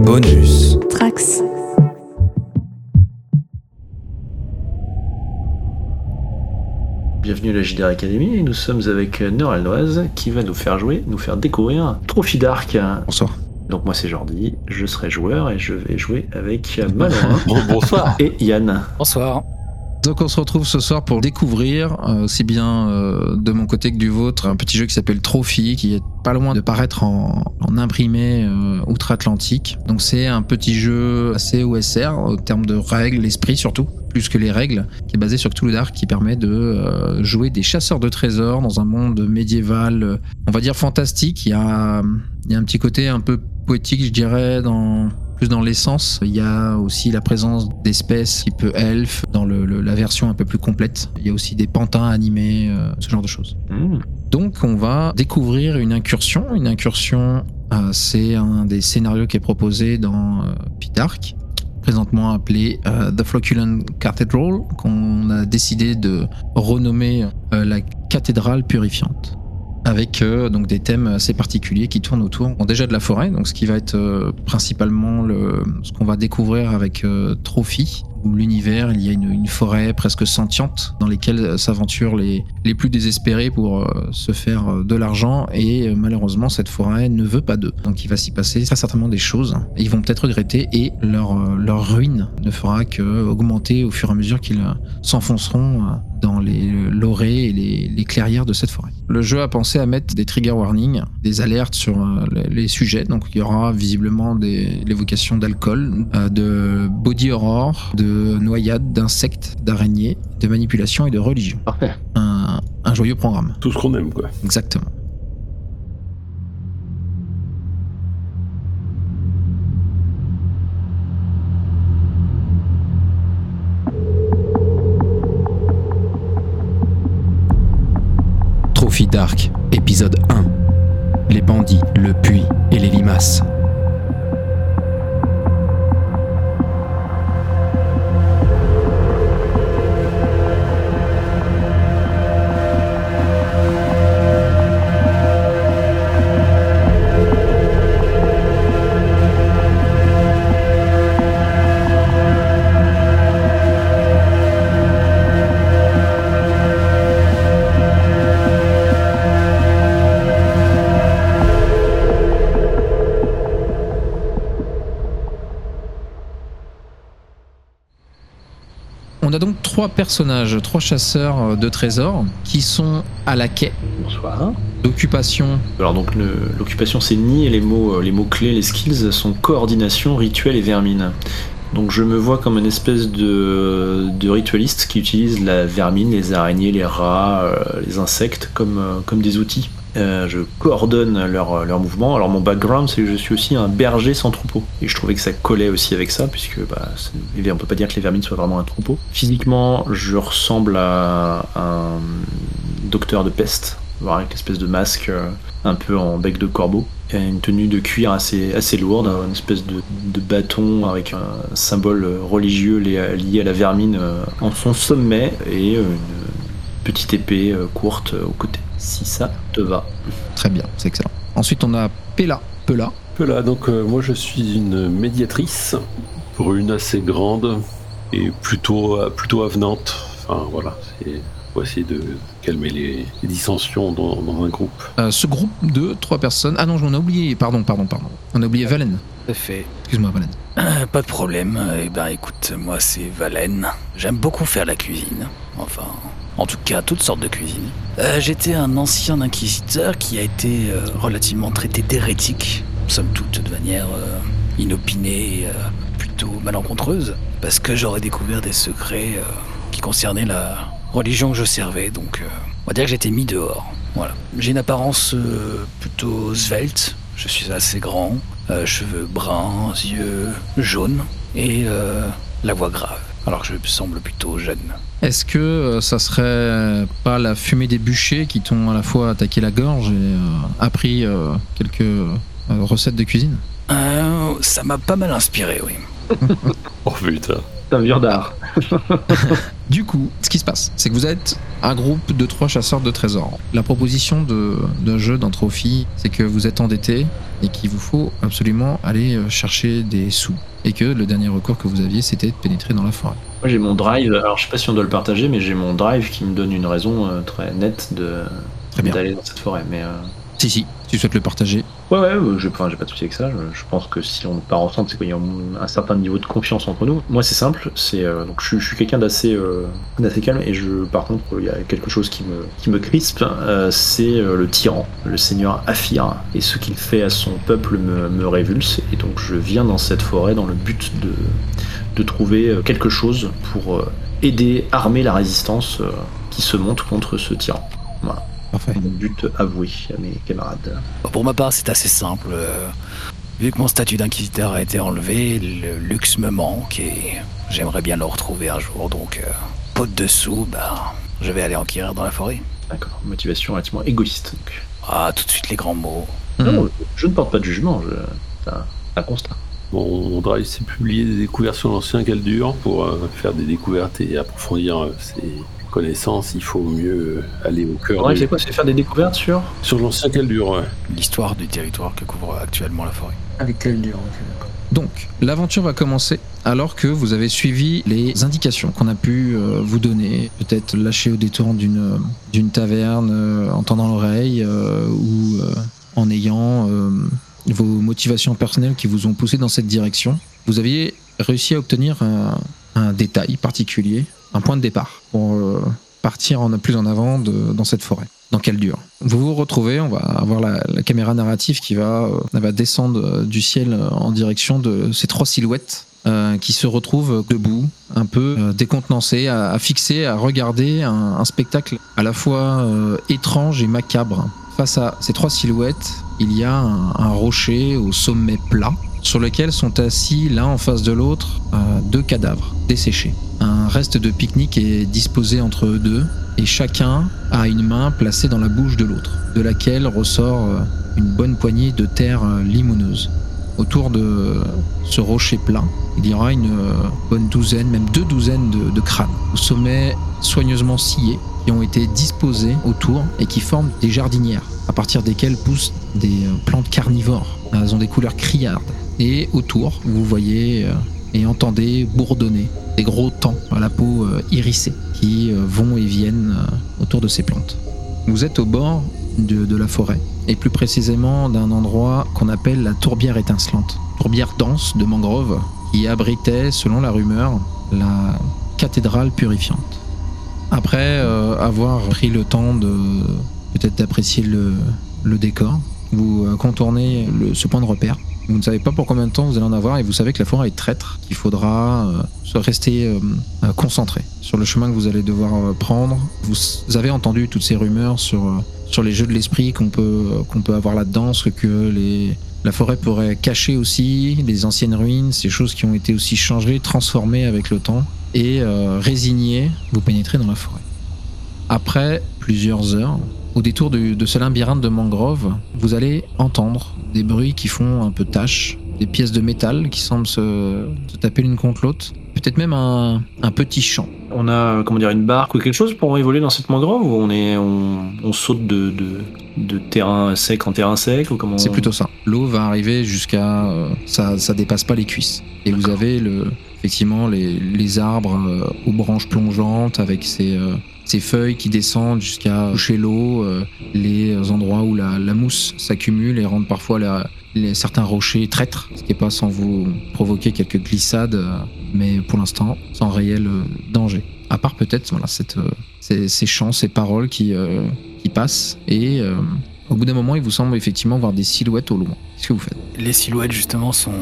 Bonus. Trax. Bienvenue à la JDR Academy et nous sommes avec Neuralnoise qui va nous faire jouer, nous faire découvrir Trophy Dark. Bonsoir. Donc moi c'est Jordi, je serai joueur et je vais jouer avec Malin Bonsoir. et Yann. Bonsoir. Donc on se retrouve ce soir pour découvrir, euh, aussi bien euh, de mon côté que du vôtre, un petit jeu qui s'appelle Trophy, qui est pas loin de paraître en, imprimé euh, outre-Atlantique. Donc c'est un petit jeu assez OSR, au terme de règles, l'esprit surtout, plus que les règles, qui est basé sur Cthulhu Dark, qui permet de jouer des chasseurs de trésors dans un monde médiéval, on va dire fantastique. Il y a un petit côté un peu poétique, je dirais, dans plus dans l'essence. Il y a aussi la présence d'espèces type elfe dans le- le- la version un peu plus complète. Il y a aussi des pantins animés, euh, ce genre de choses. Hmm. Donc on va découvrir une incursion. Une incursion, euh, c'est un des scénarios qui est proposé dans euh, Pidark, présentement appelé euh, The Flocculent Cathedral, qu'on a décidé de renommer euh, la cathédrale purifiante. Avec euh, donc des thèmes assez particuliers qui tournent autour. Bon, déjà de la forêt, donc ce qui va être euh, principalement le, ce qu'on va découvrir avec euh, Trophy, l'univers, il y a une, forêt presque sentiente dans lesquelles s'aventurent les, les plus désespérés pour euh, se faire euh, de l'argent et euh, malheureusement cette forêt ne veut pas d'eux. Donc il va s'y passer très certainement des choses ils vont peut-être regretter et leur, leur ruine ne fera que augmenter au fur et à mesure qu'ils s'enfonceront dans les lorées et les, clairières de cette forêt. Le jeu a pensé à mettre des trigger warnings, des alertes sur les, les sujets. Donc il y aura visiblement l'évocation d'alcool, de body horror, de noyades, d'insectes, d'araignées, de manipulation et de religion. Parfait. Un, un joyeux programme. Tout ce qu'on aime, quoi. Exactement. Trophy Dark, épisode 1. Les bandits, le puits et les limaces. Trois personnages, trois chasseurs euh, de trésors qui sont à la quai Bonsoir. d'occupation. Alors donc l'occupation c'est ni et les mots euh, les mots clés les skills sont coordination, rituel et vermine. Donc je me vois comme une espèce de, de ritualiste qui utilise la vermine, les araignées, les rats, euh, les insectes comme, comme des outils. Euh, je coordonne leurs leur mouvements. Alors mon background c'est que je suis aussi un berger sans troupeau. Et je trouvais que ça collait aussi avec ça puisque bah, c'est- on peut pas dire que les vermines soient vraiment un troupeau. Physiquement je ressemble à un docteur de peste, avec une espèce de masque euh, un peu en bec de corbeau. Une tenue de cuir assez, assez lourde, une espèce de, de bâton avec un symbole religieux lié, à la vermine euh, en son sommet et euh, une petite épée euh, courte euh, au côté. Si ça te va. Très bien, c'est excellent. Ensuite, on a Pela. Pela. Voilà, donc euh, moi je suis une médiatrice, brune assez grande et plutôt, euh, plutôt avenante. Enfin voilà, c'est pour essayer de calmer les, les dissensions dans, dans un groupe. Euh, ce groupe de trois personnes. Ah non, j'en ai oublié. Pardon, pardon, pardon. On a oublié Valen. Tout à fait. Excuse-moi, Valen. Euh, pas de problème. Eh ben écoute, moi c'est Valen. J'aime beaucoup faire la cuisine. Enfin, en tout cas, toutes sortes de cuisine. Euh, J'étais un ancien inquisiteur qui a été euh, relativement traité d'hérétique, somme toute de manière euh, inopinée et plutôt malencontreuse, parce que j'aurais découvert des secrets qui concernaient la religion que je servais, donc on va dire que j'étais mis dehors. Voilà. J'ai une apparence plutôt svelte, je suis assez grand, cheveux bruns, yeux jaunes et la voix grave. Alors que je semble plutôt jeune. Est-ce que euh, ça serait pas la fumée des bûchers qui t'ont à la fois attaqué la gorge et euh, appris euh, quelques euh, recettes de cuisine? Euh, ça m'a pas mal inspiré, oui. Oh putain. C'est un vieux d'art. Du coup, ce qui se passe, c'est que vous êtes un groupe de trois chasseurs de trésors. La proposition de- d'un jeu d'entropie, c'est que vous êtes endetté et qu'il vous faut absolument aller euh, chercher des sous. Et que le dernier recours que vous aviez, c'était de pénétrer dans la forêt. Moi j'ai mon drive, alors je sais pas si on doit le partager, mais j'ai mon drive qui me donne une raison euh, très nette de d'aller dans cette forêt. Mais euh, Si, si, tu souhaites le partager. ouais, ouais, euh, j'ai enfin, j'ai pas de souci avec ça. Je, je pense que si on part ensemble, c'est qu'il y a un, certain niveau de confiance entre nous. Moi c'est simple, c'est euh, donc je, suis- je quelqu'un d'assez euh, calme et je par contre il y a quelque chose qui me qui me crispe, euh, c'est euh, le tyran, le seigneur Aphir et ce qu'il fait à son peuple me, révulse et donc je viens dans cette forêt dans le but de de trouver euh, quelque chose pour euh, aider, armer la résistance euh, qui se monte contre ce tyran. Parfait. Mon but avoué à mes camarades. Pour ma part, c'est assez simple. euh, Vu que mon statut d'inquisiteur a été enlevé, le luxe me manque et j'aimerais bien le retrouver un jour. Donc, euh, pote dessous, bah, je vais aller enquérir dans la forêt. D'accord, motivation relativement égoïste. donc. Ah, tout de suite les grands mots. Non, je ne porte pas de jugement, je... c'est un, un constat. Mon drive, c'est publier des découvertes sur l'ancien Caldur pour euh, faire des découvertes et approfondir euh, ses connaissances. Il faut mieux aller au cœur Ouais, de- c'est quoi C'est faire des découvertes sur sur l'ancien Caldur. Ouais. L'histoire du territoire que couvre actuellement la forêt. Avec quel dur, ok, d'accord. Donc, l'aventure va commencer alors que vous avez suivi les indications qu'on a pu euh, vous donner, peut-être lâcher au détour d'une d'une taverne euh, en tendant l'oreille euh, ou euh, en ayant euh, vos motivations personnelles qui vous ont poussé dans cette direction. Vous aviez réussi à obtenir un, un détail particulier, un point de départ pour euh, partir en, plus en avant dans cette forêt. Dans quelle dure Vous vous retrouvez, on va avoir la, la caméra narrative qui va, euh, descendre euh, du ciel en direction de ces trois silhouettes qui se retrouvent debout, un peu euh, décontenancés, à, fixer, à regarder un, spectacle à la fois étrange et macabre. Face à ces trois silhouettes, il y a un rocher au sommet plat sur lequel sont assis l'un en face de l'autre euh, deux cadavres desséchés. Un reste de pique-nique est disposé entre eux deux et chacun a une main placée dans la bouche de l'autre, de laquelle ressort euh, une bonne poignée de terre euh, limoneuse. Autour de ce rocher plat, il y aura une bonne douzaine, même deux douzaines de, de crânes, au sommet soigneusement sciés, qui ont été disposés autour et qui forment des jardinières, à partir desquelles poussent des plantes carnivores. Elles ont des couleurs criardes. Et autour, vous voyez euh, et entendez bourdonner des gros temps à la peau euh, irisée qui euh, vont et viennent autour de ces plantes. Vous êtes au bord de, la forêt, et plus précisément d'un endroit qu'on appelle la tourbière étincelante. Tourbière dense de mangrove qui abritait, selon la rumeur, la cathédrale purifiante. Après avoir pris le temps de peut-être d'apprécier le, décor, vous contournez le- ce point de repère. Vous ne savez pas pour combien de temps vous allez en avoir et vous savez que la forêt est traître, qu'il faudra euh, rester euh, euh, concentré sur le chemin que vous allez devoir euh, prendre. Vous, avez entendu toutes ces rumeurs sur, sur les jeux de l'esprit qu'on peut, qu'on peut avoir là-dedans, ce que la forêt pourrait cacher aussi, les anciennes ruines, ces choses qui ont été aussi changées, transformées avec le temps, et résigné, vous pénétrez dans la forêt. Après plusieurs heures, au détour de, de ce labyrinthe de mangrove, vous allez entendre des bruits qui font un peu tache, des pièces de métal qui semblent se, se taper l'une contre l'autre, peut-être même un, un petit chant. On a comment dire une barque ou quelque chose pour évoluer dans cette mangrove ou on est on, on saute de, de, de terrain sec en terrain sec ou comment C'est plutôt ça. L'eau va arriver jusqu'à. euh, ça, ça dépasse pas les cuisses. Et vous avez le, effectivement les, les arbres euh, aux branches plongeantes avec ces, euh, feuilles qui descendent jusqu'à toucher l'eau, euh, les endroits où la, la mousse s'accumule et rendent parfois certains rochers traîtres, ce qui n'est pas sans vous provoquer quelques glissades, mais pour l'instant sans réel danger. À part peut-être voilà, cette, ces, ces chants, ces paroles qui, qui passent et. au bout d'un moment, il vous semble effectivement voir des silhouettes au loin. Qu'est-ce que vous faites? Les silhouettes, justement, sont.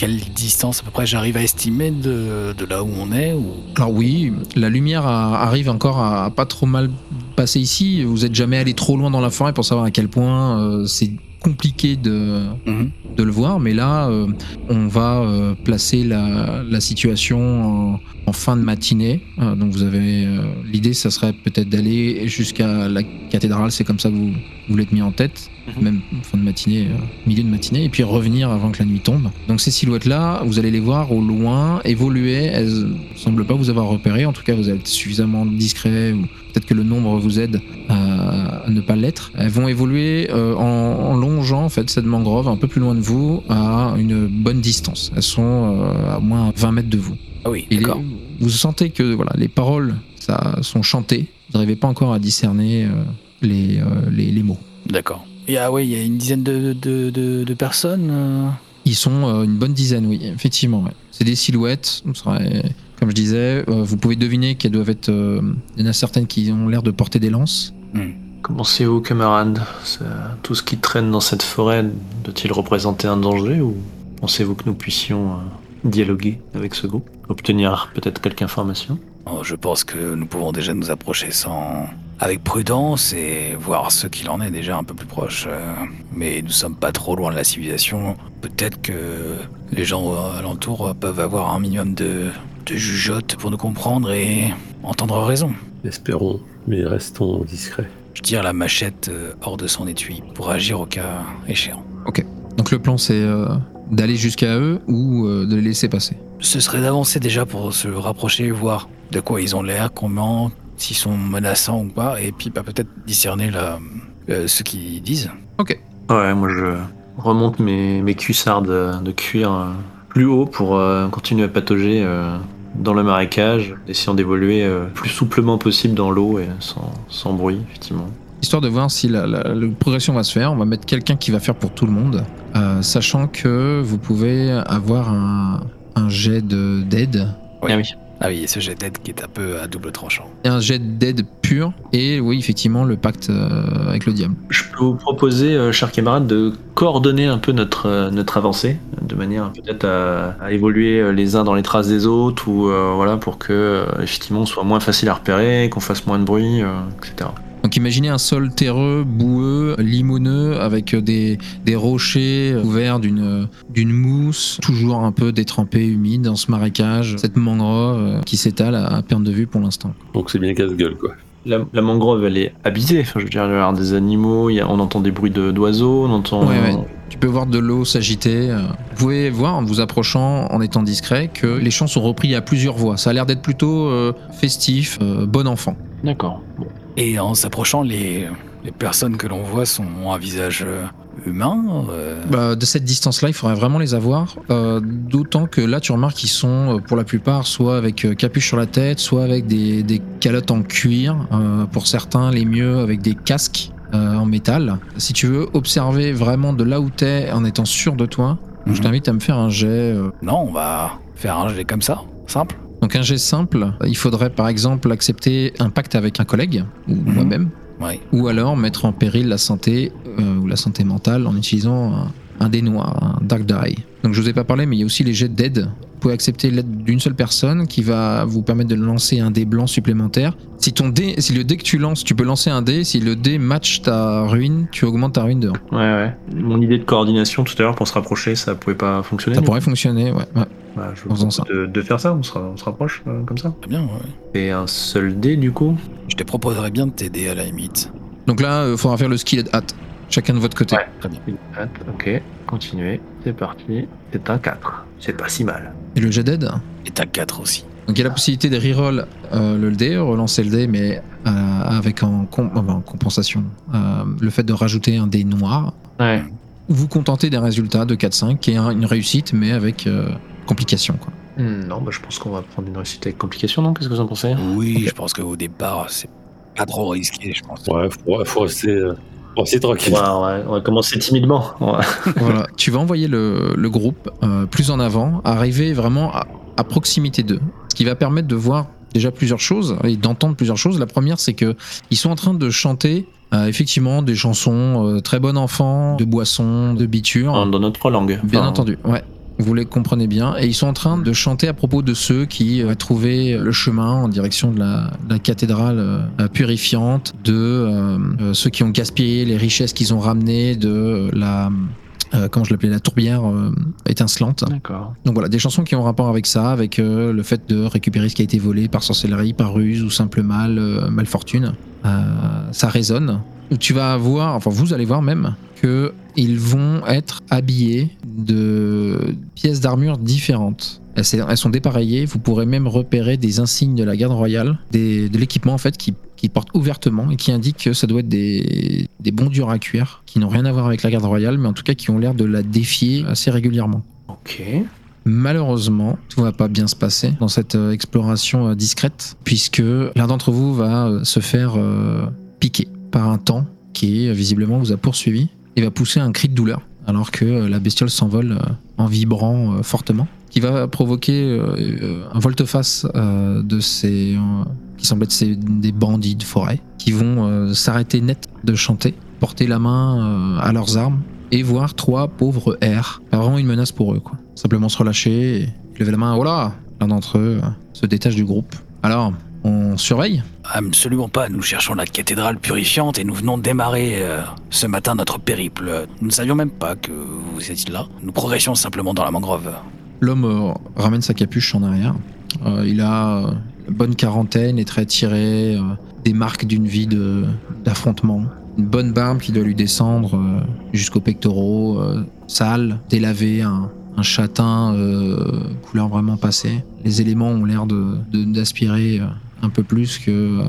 Quelle distance à peu près j'arrive à estimer de, de là où on est ou... Alors oui, la lumière a- arrive encore à, à pas trop mal passer ici. Vous êtes jamais allé trop loin dans la forêt pour savoir à quel point euh, c'est compliqué de, Mhm. de le voir. Mais là, euh, on va euh, placer la, la situation en, en fin de matinée. Euh, donc vous avez l'idée, ça serait peut-être d'aller jusqu'à la cathédrale. C'est comme ça que vous, vous l'êtes mis en tête. Mhm. même fin de matinée, euh, milieu de matinée, et puis revenir avant que la nuit tombe. Donc ces silhouettes-là, vous allez les voir au loin évoluer. Elles ne semblent pas vous avoir repéré. En tout cas, vous êtes suffisamment discret ou peut-être que le nombre vous aide à, ne pas l'être. Elles vont évoluer euh, en, en longeant en fait cette mangrove un peu plus loin de vous à une bonne distance. Elles sont euh, à moins 20 mètres de vous. Ah oui, Et les- d'accord. vous sentez que voilà, les paroles ça, sont chantées. Vous n'arrivez pas encore à discerner euh, les, euh, les, les mots. D'accord. Et ah oui, il y a une dizaine de, de, de, de personnes. euh. Ils sont euh, une bonne dizaine, oui, effectivement. ouais. C'est des silhouettes. comme je disais, euh, vous pouvez deviner qu'elles doivent être. euh, il y en a certaines qui ont l'air de porter des lances. Commencez-vous, camarades? Tout ce qui traîne dans cette forêt doit-il représenter un danger ou pensez-vous que nous puissions euh, dialoguer avec ce groupe Obtenir peut-être quelques informations? Oh, je pense que nous pouvons déjà nous approcher sans. Avec prudence et voir ce qu'il en est déjà un peu plus proche. euh. Mais nous sommes pas trop loin de la civilisation. Peut-être que les gens alentours peuvent avoir un minimum de, de jugeote pour nous comprendre et entendre raison. Espérons, mais restons discrets. Je tire la machette euh, hors de son étui pour agir au cas échéant. Donc le plan, c'est euh, d'aller jusqu'à eux ou euh, de les laisser passer. Ce serait d'avancer déjà pour se rapprocher, voir de quoi ils ont l'air, comment, s'ils sont menaçants ou pas, et puis bah, peut-être discerner la, euh, ce qu'ils disent. Ouais, moi je remonte mes, mes cuissards de, de cuir euh, plus haut pour euh, continuer à patauger euh, dans le marécage, essayant d'évoluer euh, plus souplement possible dans l'eau et sans, sans bruit, effectivement. Histoire de voir si la, la- la progression va se faire, on va mettre quelqu'un qui va faire pour tout le monde, euh, sachant que vous pouvez avoir un, un jet de- d'aide, Oui. Ah oui. Ah oui, ce jet d'aide qui est un peu à double tranchant. un jet d'aide pur, et oui, effectivement, le pacte euh, avec le diable. Je peux vous proposer, euh, chers camarades, de coordonner un peu notre, euh, notre avancée, de manière peut-être à, à évoluer les uns dans les traces des autres, ou euh, voilà, pour que euh, effectivement on soit moins facile à repérer, qu'on fasse moins de bruit, euh, etc. Donc imaginez un sol terreux, boueux, limoneux, avec des, des rochers couverts d'une d'une mousse, toujours un peu détrempée, humide dans ce marécage, cette mangrove euh, qui s'étale à, à perte de vue pour l'instant. Donc c'est bien casse-gueule, quoi. La, la mangrove, elle est habitée. Enfin, je veux dire, il y a des animaux, il y a- on entend des bruits de- d'oiseaux, on entend. Ouais, ouais. Tu peux voir de l'eau s'agiter. euh. Vous pouvez voir en vous approchant, en étant discret, que les chants sont repris à plusieurs voix. Ça a l'air d'être plutôt euh, festif, euh, bon enfant. D'accord. Bon. Et en s'approchant, les, les personnes que l'on voit sont, ont un visage euh, humain. euh, Bah, de cette distance-là, il faudrait vraiment les avoir. euh, D'autant que là, tu remarques qu'ils sont, pour la plupart, soit avec capuche sur la tête, soit avec des, des calottes en cuir. euh, pour certains, les mieux avec des casques en métal. Si tu veux observer vraiment de là où t'es en étant sûr de toi, je mhm. t'invite à me faire un jet. Non, on va faire un jet comme ça, simple. Donc un jet simple, il faudrait par exemple accepter un pacte avec un collègue, ou Mhm. moi-même, Ouais. ou alors mettre en péril la santé euh, ou la santé mentale en utilisant un, un dé noir, un dark die. Donc je vous ai pas parlé, mais il y a aussi les jets d'aide. Vous pouvez accepter l'aide d'une seule personne qui va vous permettre de lancer un dé blanc supplémentaire. Si ton dé, si le dé que tu lances, tu peux lancer un dé. Si le dé match ta ruine, tu augmentes ta ruine de 1. Ouais, ouais. Mon idée de coordination tout à l'heure pour se rapprocher, ça pouvait pas fonctionner. Ça pourrait fonctionner, ouais. ouais. Bah, je vous de, de faire ça, on se, on se rapproche euh, comme ça. Très bien, ouais. Et un seul dé du coup? Je te proposerais bien de t'aider à la limite. Donc là, il faudra faire le skill at chacun de votre côté. Ouais. Très bien. Hâte, ok, continuez, c'est parti. C'est un 4, c'est pas si mal. Et le jet d'aide? Et t'as 4 aussi. Donc il y a la possibilité de reroll euh, le dé, relancer le dé, mais euh, avec en, com- enfin, en compensation euh, le fait de rajouter un dé noir. Ouais. Ou vous contenter des résultats de 4-5, qui est un- une réussite, mais avec euh, complication. Quoi. Hmm, non, bah, je pense qu'on va prendre une réussite avec complication, non? Qu'est-ce que vous en pensez? Oui, je pense qu'au départ, c'est pas trop risqué, je pense. Ouais, faut, faut rester, euh, faut rester tranquille. Ouais, ouais, on va commencer timidement. Voilà. Tu vas envoyer le, le groupe euh, plus en avant, arriver vraiment à, à proximité d'eux, ce qui va permettre de voir déjà plusieurs choses et d'entendre plusieurs choses. La première, c'est que ils sont en train de chanter euh, effectivement des chansons euh, très bon enfant, de boissons, de biture. Dans notre langue. Bien entendu, ouais. Vous les comprenez bien. Et ils sont en train de chanter à propos de ceux qui ont trouvé le chemin en direction de la, de la cathédrale euh, purifiante, de euh, euh, ceux qui ont gaspillé les richesses qu'ils ont ramenées, de euh, la... euh, comment je l'appelais La tourbière euh, étincelante. D'accord. Donc voilà, des chansons qui ont rapport avec ça, avec euh, le fait de récupérer ce qui a été volé par sorcellerie, par ruse ou simple mal, euh, malfortune. Euh, ça résonne. tu vas voir, enfin vous allez voir même, que ils vont être habillés de pièces d'armure différentes. Elles, sont dépareillées, vous pourrez même repérer des insignes de la garde royale, des- de l'équipement en fait qui, qui portent ouvertement et qui indiquent que ça doit être des, des bons durs à cuire, qui n'ont rien à voir avec la garde royale, mais en tout cas qui ont l'air de la défier assez régulièrement. Ok. Malheureusement, tout va pas bien se passer dans cette euh, exploration euh, discrète, puisque l'un d'entre vous va euh, se faire piquer par un temps qui visiblement vous a poursuivi et va pousser un cri de douleur, alors que euh, la bestiole s'envole euh, en vibrant euh, fortement, qui va provoquer un volte-face de ces qui semblent être des bandits de forêt, qui vont s'arrêter net de chanter, porter la main à leurs armes et voir trois pauvres R. Vraiment une menace pour eux, quoi. Simplement se relâcher et lever la main. Oh là L'un d'entre eux se détache du groupe. Alors, on surveille Absolument pas, nous cherchons la cathédrale purifiante et nous venons de démarrer euh, ce matin notre périple. Nous ne savions même pas que vous étiez là. Nous progressions simplement dans la mangrove. L'homme euh, ramène sa capuche en arrière. Euh, il a une bonne quarantaine, est très tiré, des marques d'une vie de- d'affrontement. Une bonne barbe qui doit lui descendre jusqu'aux pectoraux, sale, délavé, un, un châtain couleur vraiment passée. Les éléments ont l'air de- de- d'aspirer euh, un peu plus que euh,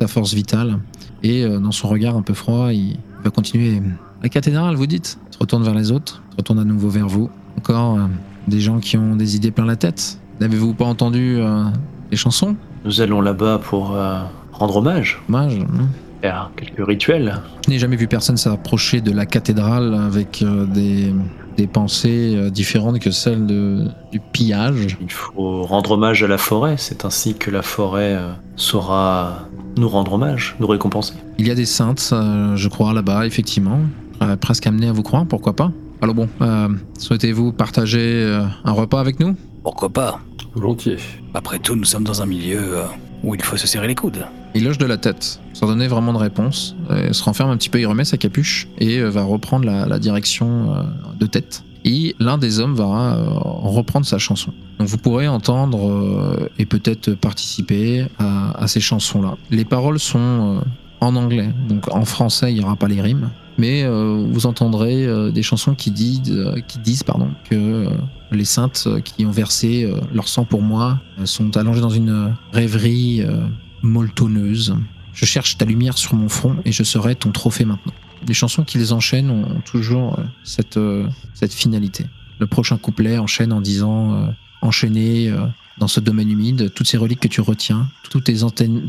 sa force vitale. Et euh, dans son regard un peu froid, il va continuer. La cathédrale, vous dites Il se retourne vers les autres, se retourne à nouveau vers vous. Encore euh, des gens qui ont des idées plein la tête. N'avez-vous pas entendu euh, les chansons? Nous allons là-bas pour euh, rendre hommage, Dommage. hein. faire quelques rituels. Je n'ai jamais vu personne s'approcher de la cathédrale avec euh, des, des pensées euh, différentes que celles de, du pillage. Il faut rendre hommage à la forêt. C'est ainsi que la forêt euh, saura nous rendre hommage, nous récompenser. Il y a des saintes, euh, je crois, là-bas, effectivement. Euh, presque amené à vous croire, pourquoi pas Alors bon, euh, souhaitez-vous partager un repas avec nous? Pourquoi pas? Volontiers. Après tout, nous sommes dans un milieu où il faut se serrer les coudes. Il loge de la tête, sans donner vraiment de réponse. Euh, se renferme un petit peu, il remet sa capuche et euh, va reprendre la, direction euh, de tête. Et l'un des hommes va reprendre sa chanson. Donc vous pourrez entendre et peut-être participer à, ces chansons-là. Les paroles sont en anglais, donc en français il n'y aura pas les rimes, mais vous entendrez des chansons qui disent, qui disent pardon, que les saintes qui ont versé leur sang pour moi sont allongées dans une rêverie molletonneuse. Je cherche ta lumière sur mon front et je serai ton trophée maintenant. Les chansons qu'ils enchaînent ont toujours euh, cette, euh, cette finalité. Le prochain couplet enchaîne en disant euh, enchaîner euh, dans ce domaine humide toutes ces reliques que tu retiens, tous tes,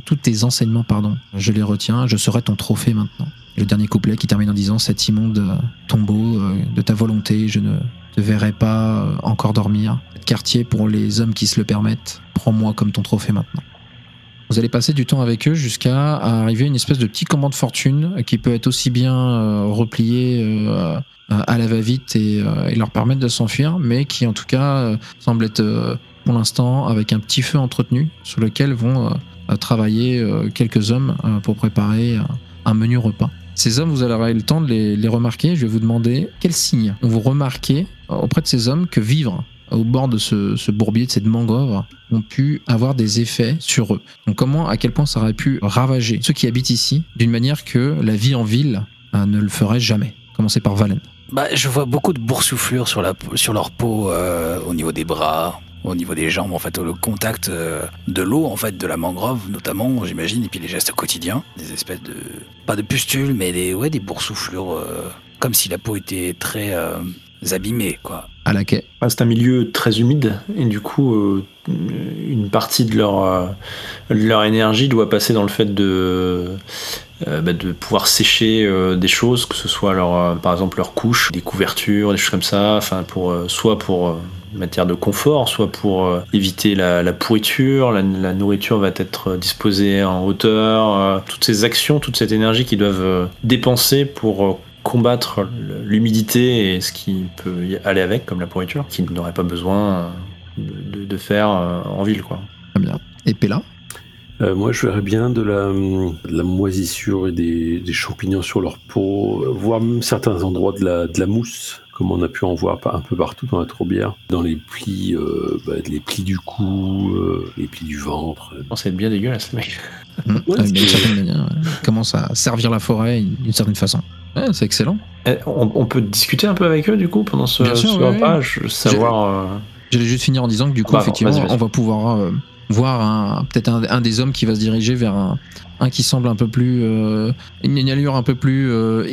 tous tes enseignements, pardon, je les retiens, je serai ton trophée maintenant. Le dernier couplet qui termine en disant cet immonde euh, tombeau de ta volonté, je ne te verrai pas encore dormir. Cet quartier pour les hommes qui se le permettent, prends-moi comme ton trophée maintenant. Vous allez passer du temps avec eux jusqu'à arriver à une espèce de petit combat de fortune qui peut être aussi bien euh, replié euh, à la va-vite et, euh, et leur permettre de s'enfuir, mais qui en tout cas semble être pour l'instant avec un petit feu entretenu sur lequel vont travailler quelques hommes pour préparer un menu repas. Ces hommes, vous allez avoir le temps de les, les remarquer. Je vais vous demander quels signes vous remarquez auprès de ces hommes que vivre au bord de ce, bourbier, de cette mangrove, ont pu avoir des effets sur eux. Donc comment, à quel point ça aurait pu ravager ceux qui habitent ici d'une manière que la vie en ville euh, ne le ferait jamais? Commencer par Valen. Bah, je vois beaucoup de boursouflures sur, la, sur leur peau, euh, au niveau des bras, au niveau des jambes, en fait, le contact euh, de l'eau, en fait, de la mangrove, notamment, j'imagine, et puis les gestes quotidiens, des espèces de, pas de pustules, mais des, ouais, des boursouflures, comme si la peau était très euh, abîmée, quoi. À la quai. Ah, C'est un milieu très humide et du coup, euh, une partie de leur, euh, de leur énergie doit passer dans le fait de, euh, bah, de pouvoir sécher euh, des choses, que ce soit leur, euh, par exemple leur couche, des couvertures, des choses comme ça, enfin pour, euh, soit pour euh, matière de confort, soit pour euh, éviter la, la pourriture, la, la nourriture va être disposée en hauteur, euh, toutes ces actions, toute cette énergie qu'ils doivent euh, dépenser pour euh, combattre l'humidité et ce qui peut y aller avec, comme la pourriture, qu'ils n'auraient pas besoin euh, de, de faire euh, en ville. Quoi. Très bien. Et Pella? Euh, moi, je verrais bien de la, de la moisissure et des, des champignons sur leur peau, voire même certains endroits de la, de la mousse, comme on a pu en voir un peu partout dans la tourbière, dans les plis, euh, bah, les plis du cou, euh, les plis du ventre. Oh, ça va être bien dégueulasse, mec. Mmh, Ouais, d'une c'est- certaine manière, ouais. commence à servir la forêt d'une certaine façon. Ouais, c'est excellent. Eh, On, on peut discuter un peu avec eux, du coup, pendant ce, Bien sûr, ce oui, repas savoir. euh, J'allais juste finir en disant que du coup, Bah, effectivement, on va pouvoir euh, voir un- peut-être un, un des hommes qui va se diriger vers un, un qui semble un peu plus. euh, une, allure un peu plus euh,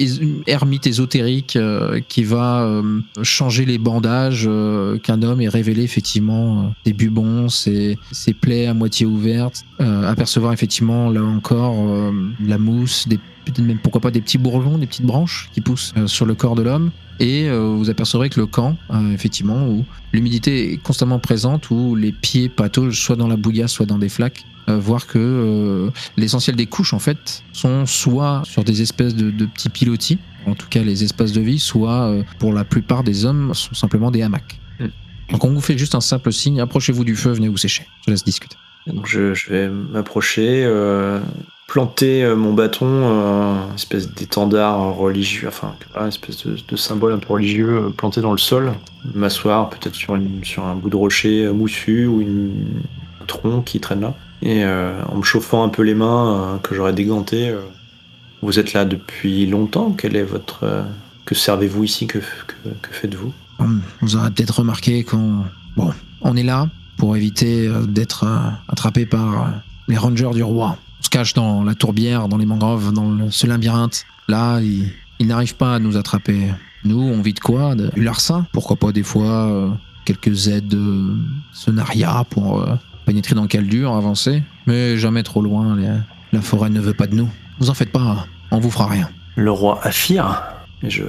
ermite ésotérique euh, qui va euh, changer les bandages euh, qu'un homme et révéler effectivement euh, des bubons, ses, ses plaies à moitié ouvertes, euh, apercevoir effectivement là encore euh, la mousse, des même pourquoi pas des petits bourgeons, des petites branches qui poussent euh, sur le corps de l'homme. Et euh, vous apercevrez que le camp, euh, effectivement, où l'humidité est constamment présente, où les pieds pataugent soit dans la bouillasse, soit dans des flaques, euh, voir que euh, l'essentiel des couches, en fait, sont soit sur des espèces de, de petits pilotis, en tout cas les espaces de vie, soit euh, pour la plupart des hommes, sont simplement des hamacs. Mm. Donc on vous fait juste un simple signe, approchez-vous du feu, venez vous sécher. Je laisse discuter. Donc je, je vais m'approcher, euh, planter euh, mon bâton, euh, espèce d'étendard religieux, enfin espèce de, symbole un peu religieux euh, planté dans le sol, m'asseoir peut-être sur, sur un bout de rocher moussu ou une, un tronc qui traîne là, et en me chauffant un peu les mains que j'aurais déganté. euh, vous êtes là depuis longtemps Quel est votre que servez-vous ici? Que, que, faites-vous? Hum, Vous aurez peut-être remarqué qu'on bon, on est là pour éviter d'être attrapé par les rangers du roi. On se cache dans la tourbière, dans les mangroves, dans le- ce labyrinthe. Là, ils, ils n'arrivent pas à nous attraper. Nous, on vit de quoi? De du larcin Pourquoi pas des fois euh, quelques aides de sonaria pour euh, pénétrer dans le caldur, avancer. Mais jamais trop loin. les- la forêt ne veut pas de nous. Vous en faites pas, on vous fera rien. Le roi Aphir Et je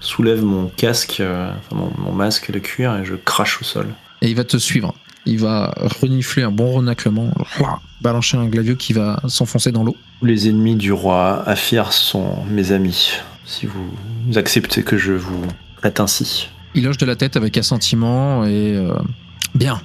soulève mon casque, euh, enfin mon, mon masque de cuir et je crache au sol. Et il va te suivre. Il va renifler un bon renaclement, balancer un glavieux qui va s'enfoncer dans l'eau. Les ennemis du roi Aphir sont mes amis. Si vous acceptez que je vous traite ainsi. Il hoche de la tête avec assentiment et euh, bien,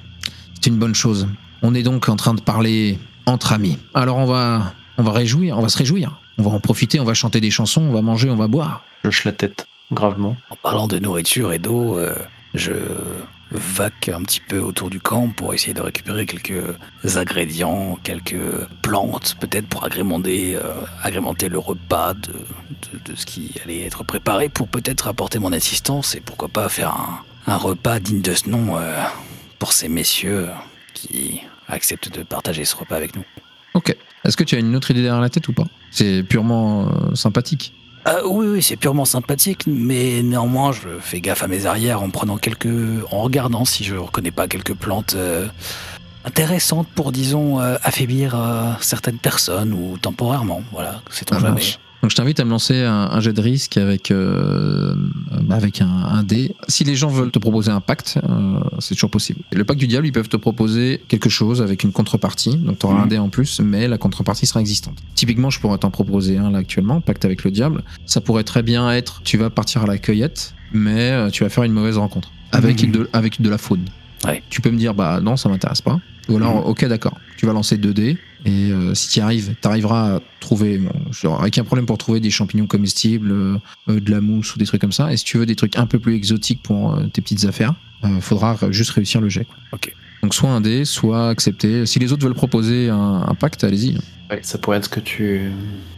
c'est une bonne chose. On est donc en train de parler entre amis. Alors on va, on va réjouir, on va se réjouir. On va en profiter, on va chanter des chansons, on va manger, on va boire. Je hoche la tête gravement. En parlant de nourriture et d'eau, euh, je vaque un petit peu autour du camp pour essayer de récupérer quelques ingrédients, quelques plantes, peut-être pour agrémenter, euh, le repas de, de- ce qui allait être préparé, pour peut-être apporter mon assistance et pourquoi pas faire un, un repas digne de ce nom euh, pour ces messieurs qui acceptent de partager ce repas avec nous. Ok. Est-ce que tu as une autre idée derrière la tête ou pas? C'est purement euh, sympathique. Ah oui, oui, c'est purement sympathique, mais néanmoins, je fais gaffe à mes arrières en prenant quelques. en regardant si je reconnais pas quelques plantes euh, intéressantes pour, disons, euh, affaiblir euh, certaines personnes ou temporairement. Voilà, c'est on jamais. marche. Donc je t'invite à me lancer un, un jet de risque avec, euh, avec un, un dé. Si les gens veulent te proposer un pacte, euh, c'est toujours possible. Le pacte du diable, ils peuvent te proposer quelque chose avec une contrepartie. Donc tu auras un Mhm. dé en plus, mais la contrepartie sera existante. Typiquement, je pourrais t'en proposer un là actuellement, pacte avec le diable. Ça pourrait très bien être, tu vas partir à la cueillette, mais euh, tu vas faire une mauvaise rencontre avec, Mhm. de, avec de la faune. Ouais. Tu peux me dire, bah non, ça m'intéresse pas. Ou alors, Mhm. ok, d'accord. Tu vas lancer 2 dés. Et euh, si tu y arrives, tu arriveras à trouver, genre, avec un problème pour trouver des champignons comestibles, euh, euh, de la mousse ou des trucs comme ça. Et si tu veux des trucs un peu plus exotiques pour euh, tes petites affaires, euh, faudra juste réussir le jet. quoi. Ok. Donc soit un dé, soit accepter. Si les autres veulent proposer un, un pacte, allez-y. Ouais, ça pourrait être que tu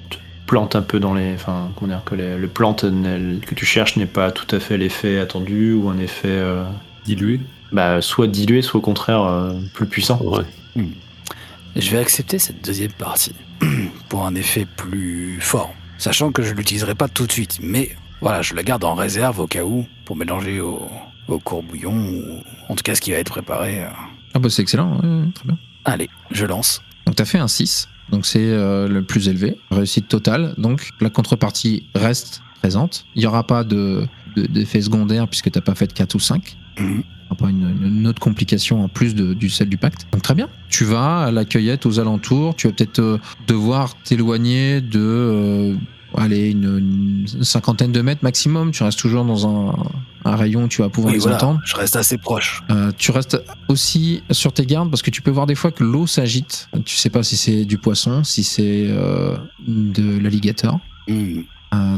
te plantes un peu dans les. Enfin, comment dire, que les- le plante que tu cherches n'est pas tout à fait l'effet attendu ou un effet. euh, Dilué bah, soit dilué, soit au contraire euh, plus puissant. Ouais. Je vais accepter cette deuxième partie pour un effet plus fort, sachant que je l'utiliserai pas tout de suite, mais voilà, je la garde en réserve au cas où pour mélanger au, au courbouillon ou en tout cas ce qui va être préparé. euh. Ah bah c'est excellent, ouais, très bien. Allez, je lance. Donc tu as fait un 6, donc c'est euh, le plus élevé, réussite totale, donc la contrepartie reste présente. Il n'y aura pas de, de- d'effet secondaire puisque tu n'as pas fait de 4 ou 5. Pas une, une autre complication en plus de, du celle du pacte. Donc très bien. Tu vas à la cueillette aux alentours, tu vas peut-être euh, devoir t'éloigner de... euh, Allez, une, une cinquantaine de mètres maximum. Tu restes toujours dans un, un rayon où tu vas pouvoir Oui, les voilà, entendre. je reste assez proche. Euh, tu restes aussi sur tes gardes parce que tu peux voir des fois que l'eau s'agite. Tu sais pas si c'est du poisson, si c'est euh, de l'alligator. Hmm.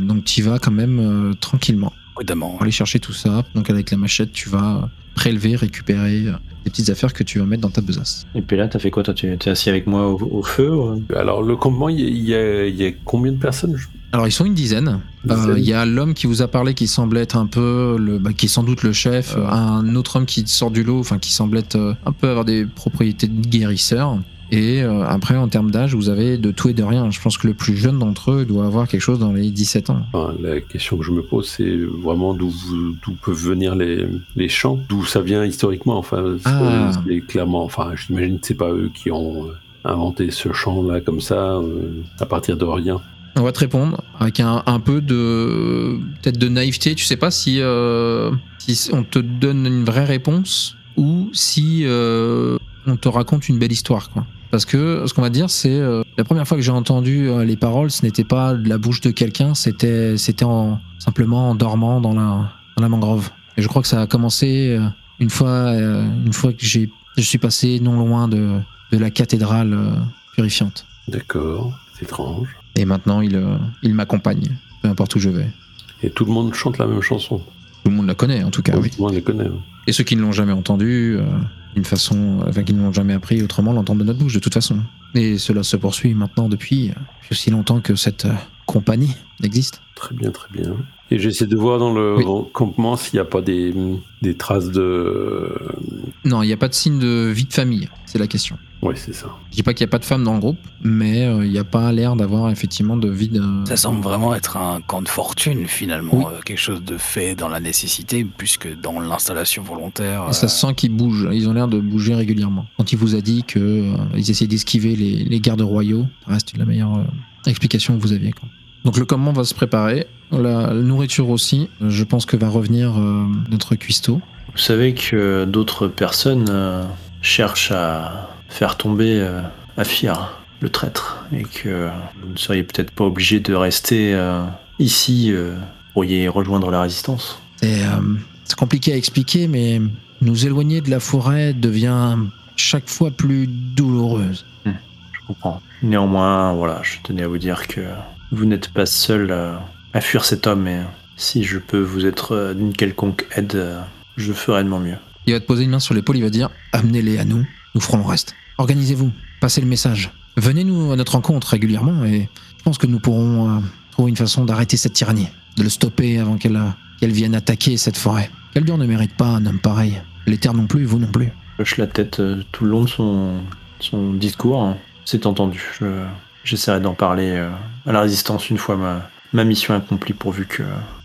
Donc tu y vas quand même tranquillement. Prudemment. Pour aller chercher tout ça. Donc avec la machette, tu vas prélever, récupérer euh, des petites affaires que tu vas mettre dans ta besace. Et puis là, t'as fait quoi toi Tu t'es assis avec moi au, au feu ou- Alors, le campement, il y, a- y y combien de personnes je- Alors ils sont une dizaine. Une Euh, dizaine. Il y a l'homme qui vous a parlé qui semble être un peu, le, bah, qui est sans doute le chef. Euh. Un autre homme qui sort du lot, enfin qui semble être euh, un peu avoir des propriétés de guérisseur. Et euh, après, en termes d'âge, vous avez de tout et de rien. Je pense que le plus jeune d'entre eux doit avoir quelque chose dans les 17 ans. Enfin, la question que je me pose, c'est vraiment d'où peuvent venir les, les chants, d'où ça vient historiquement. Enfin, Ah. clairement. Enfin, j'imagine que c'est pas eux qui ont euh, inventé ce chant-là comme ça euh, à partir de rien. On va te répondre avec un, un peu de peut-être de naïveté. Tu sais pas si, euh, si on te donne une vraie réponse ou si on te raconte une belle histoire. Quoi. Parce que ce qu'on va dire, c'est euh, la première fois que j'ai entendu euh, les paroles, ce n'était pas de la bouche de quelqu'un, c'était c'était en, simplement en dormant dans la, dans la mangrove. Et je crois que ça a commencé euh, une fois une fois que j'ai je suis passé non loin de, de la cathédrale purifiante. D'accord, c'est étrange. Et maintenant, il, il m'accompagne, peu importe où je vais. Et tout le monde chante la même chanson. Tout le monde la connaît, en tout cas, Tout oui. le monde les connaît. Et ceux qui ne l'ont jamais entendu, euh, d'une façon, enfin, qui ne l'ont jamais appris autrement, l'entendent de notre bouche, de toute façon. Et cela se poursuit maintenant depuis, euh, depuis aussi longtemps que cette euh, compagnie existe. Très bien, très bien. Et j'essaie de voir dans le Oui. campement s'il n'y a pas des, des traces de. Non, il n'y a pas de signe de vie de famille, c'est la question. Ouais, c'est ça. Je dis pas qu'il n'y a pas de femmes dans le groupe, mais euh, il n'y a pas l'air d'avoir effectivement de vie de... Ça semble vraiment être un camp de fortune finalement, Oui. euh, quelque chose de fait dans la nécessité plus que dans l'installation volontaire. Ça euh, se sent qu'ils bougent, ils ont l'air de bouger régulièrement. Quand il vous a dit qu'ils essayaient d'esquiver les, les gardes royaux, ça reste la meilleure euh, explication que vous aviez. Quoi. Donc le commandement va se préparer, la, la nourriture aussi. Je pense que va revenir euh, notre cuistot. Vous savez que d'autres personnes euh, cherchent à faire tomber euh, Afir, le traître, et que vous ne seriez peut-être pas obligé de rester euh, ici, euh, vous pourriez rejoindre la résistance. C'est compliqué à expliquer, mais nous éloigner de la forêt devient chaque fois plus douloureuse. Je comprends. Néanmoins, voilà, je tenais à vous dire que vous n'êtes pas seul à fuir cet homme, et si je peux vous être d'une quelconque aide, je ferai de mon mieux. Il va te poser une main sur l'épaule, il va dire Amenez-les à nous, nous ferons le reste. Organisez-vous, passez le message. Venez-nous à notre rencontre régulièrement et je pense que nous pourrons euh, trouver une façon d'arrêter cette tyrannie, de le stopper avant qu'elle euh, vienne attaquer cette forêt. Keldur ne mérite pas un homme pareil. Les terres non plus, vous non plus. Je hoche la tête euh, tout le long de son, son discours. hein. C'est entendu. Je- J'essaierai d'en parler à la résistance une fois ma, ma mission accomplie, pourvu que,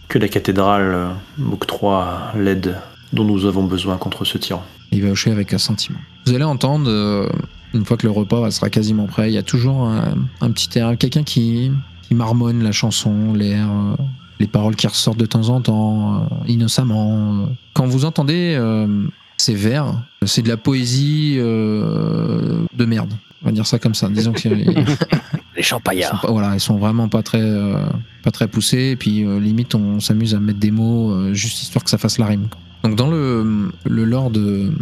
que la cathédrale m'octroie l'aide dont nous avons besoin contre ce tyran. Il va hocher avec un sentiment. Vous allez entendre, euh, une fois que le repas sera quasiment prêt, il y a toujours un, un petit air, quelqu'un qui, qui marmonne la chanson, l'air, euh, les paroles qui ressortent de temps en temps, euh, innocemment. Quand vous entendez ces vers, c'est de la poésie de merde. On va dire ça comme ça. Disons que Les ils sont champaillards. pas, voilà, ils sont vraiment pas très, euh, pas très poussés. Et puis euh, limite, on s'amuse à mettre des mots euh, juste histoire que ça fasse la rime. quoi. Donc dans le, le lore de,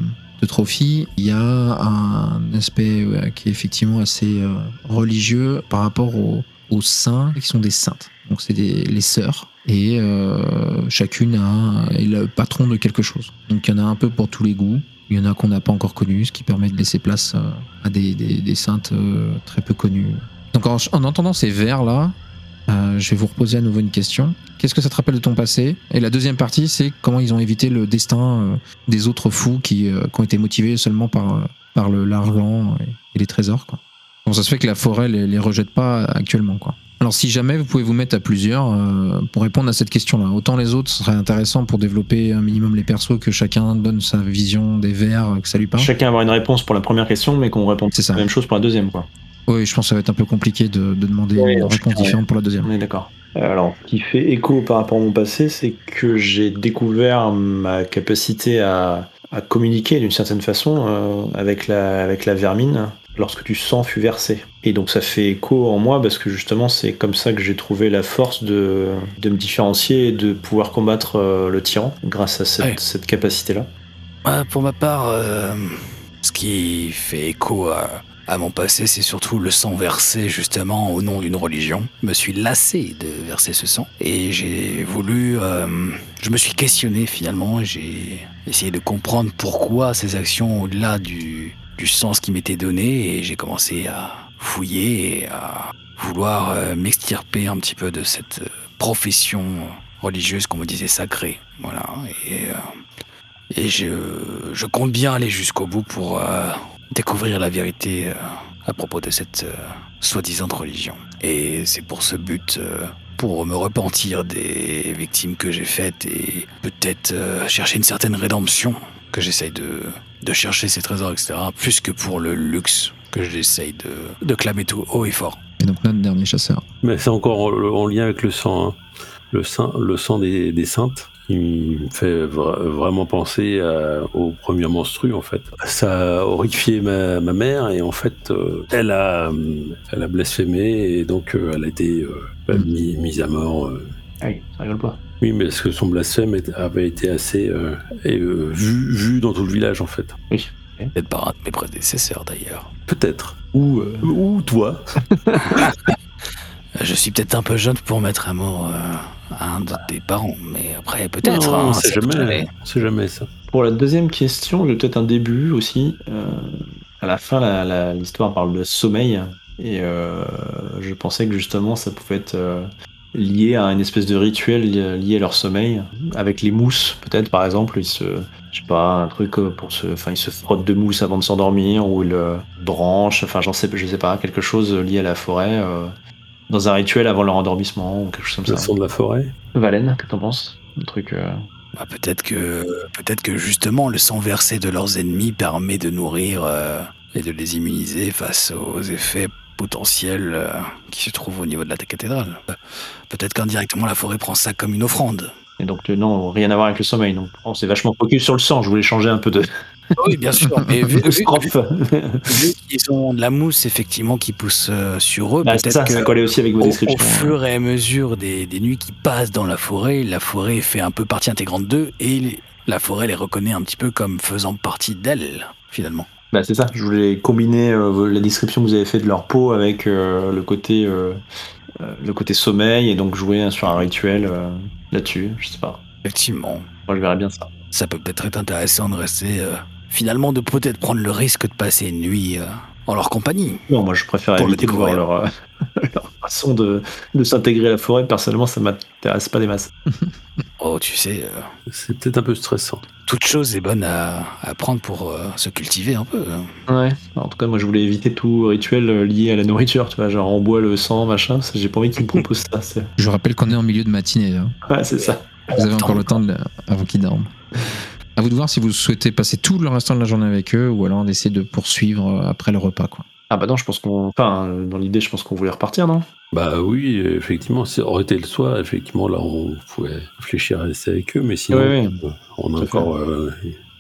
Trophy, il y a un aspect ouais, qui est effectivement assez euh, religieux par rapport aux, saints qui sont des saintes. Donc c'est les sœurs. Et euh, chacune a, est le patron de quelque chose. Donc il y en a un peu pour tous les goûts. Il y en a qu'on n'a pas encore connus, ce qui permet de laisser place euh, à des, saintes euh, très peu connues. Donc en, en entendant ces vers-là, euh, je vais vous reposer à nouveau une question. Qu'est-ce que ça te rappelle de ton passé? Et la deuxième partie, c'est comment ils ont évité le destin euh, des autres fous qui, euh, qui ont été motivés seulement par, par l'argent et, et les trésors. Quoi. Donc ça se fait que la forêt les, les rejette pas actuellement. Quoi? Alors si jamais vous pouvez vous mettre à plusieurs euh, pour répondre à cette question-là, autant les autres ce serait intéressant pour développer un minimum les persos, que chacun donne sa vision des vers, que ça lui parle. Chacun avoir une réponse pour la première question, mais qu'on réponde la même chose pour la deuxième, quoi. Oui, je pense que ça va être un peu compliqué de, de demander une réponse différente pour la deuxième. On est d'accord. Alors, ce qui fait écho par rapport à mon passé, c'est que j'ai découvert ma capacité à, à communiquer d'une certaine façon euh, avec, la, avec la vermine lorsque du sang fut versé. Et donc ça fait écho en moi parce que justement c'est comme ça que j'ai trouvé la force de, de me différencier et de pouvoir combattre euh, le tyran grâce à cette, Ouais. cette capacité-là. Euh, pour ma part, euh, ce qui fait écho à, à mon passé, c'est surtout le sang versé justement au nom d'une religion. Je me suis lassé de verser ce sang et j'ai voulu, euh, je me suis questionné finalement. J'ai essayé de comprendre pourquoi ces actions au-delà du, du sens qui m'était donné et j'ai commencé à fouiller et à vouloir euh, m'extirper un petit peu de cette euh, profession religieuse qu'on me disait sacrée. Voilà. Et, et je, je compte bien aller jusqu'au bout pour découvrir la vérité euh, à propos de cette euh, soi-disant religion. Et c'est pour ce but, euh, pour me repentir des victimes que j'ai faites et peut-être euh, chercher une certaine rédemption, que j'essaye de, de chercher ces trésors, etc. Plus que pour le luxe que j'essaye de, de clamer tout haut et fort. Et donc notre dernier chasseur. Mais c'est encore en, en lien avec le sang. hein. Le, sang le sang des, des saintes qui me fait vra- vraiment penser à- aux premières menstrues en fait. Ça a horrifié ma, ma mère et en fait euh, elle, a, euh, elle a blasphémé et donc euh, elle a été euh, bah, mis- mise à mort. euh. Ah oui, ça rigole pas. Oui, mais parce que son blasphème avait été assez euh, et, euh, vu, vu dans tout le village en fait. Oui. Peut-être par un de mes prédécesseurs d'ailleurs. Peut-être. Ou, euh, ou toi. Je suis peut-être un peu jeune pour mettre à mort euh, un de tes parents, mais après peut-être. Non, hein, c'est jamais, c'est jamais ça. Pour la deuxième question, j'ai peut-être un début aussi. Euh, à la fin, la- la- l'histoire parle de sommeil. Et euh, je pensais que justement, ça pouvait être euh, lié à une espèce de rituel li- lié à leur sommeil. Avec les mousses, peut-être, par exemple. Ils se, je sais pas, un truc euh, pour se. Enfin, ils se frottent de mousse avant de s'endormir, ou ils branchent. Enfin, j'en sais, je sais pas, quelque chose lié à la forêt. euh, dans un rituel avant leur endormissement, ou quelque chose Le comme ça. son de la forêt. Valène, que t'en penses Un truc. euh, Bah, peut-être que peut-être que justement le sang versé de leurs ennemis permet de nourrir euh, et de les immuniser face aux effets potentiels euh, qui se trouvent au niveau de la cathédrale. Peut-être qu'indirectement la forêt prend ça comme une offrande. Et donc, non, rien à voir avec le sommeil. Donc, on s'est vachement focus sur le sang. Je voulais changer un peu de, Oui, bien sûr. Mais vu, qu'ils ont de la mousse effectivement qui pousse euh, sur eux, Bah, peut-être ça, que ça collait aussi avec vos au, au descriptions. hein. fur et à mesure des, des nuits qui passent dans la forêt, la forêt fait un peu partie intégrante d'eux et les- la forêt les reconnaît un petit peu comme faisant partie d'elle finalement. Bah, c'est ça. Je voulais combiner euh, la description que vous avez fait de leur peau avec euh, le côté le côté sommeil et donc jouer sur un rituel là-dessus. Je sais pas. Effectivement. Moi, je verrais bien ça. ça peut peut-être être intéressant de rester, finalement, de peut-être prendre le risque de passer une nuit euh, en leur compagnie. Non, moi, je préfère le éviter de voir découvrir. leur, euh, leur façon de, de s'intégrer à la forêt. Personnellement, ça m'intéresse pas des masses. Oh, tu sais, euh, C'est peut-être un peu stressant. toute chose est bonne à, à prendre pour euh, se cultiver un peu. hein. Ouais. En tout cas, moi, je voulais éviter tout rituel lié à la nourriture. Tu vois, genre on boit le sang, machin. J'ai pas envie qu'ils me proposent ça. Je rappelle qu'on est en milieu de matinée. hein. Ouais, c'est ça. Vous avez encore le temps de- avant qu'ils dorment. À vous de voir si vous souhaitez passer tout le restant de la journée avec eux ou alors d'essayer de poursuivre euh, après le repas. Quoi. Ah bah non, je pense qu'on. Enfin, dans l'idée, je pense qu'on voulait repartir, non? Bah oui, effectivement, si ça aurait été le soir, effectivement, là, on pouvait réfléchir à rester avec eux, mais sinon, Ouais, ouais. euh, on a encore... euh,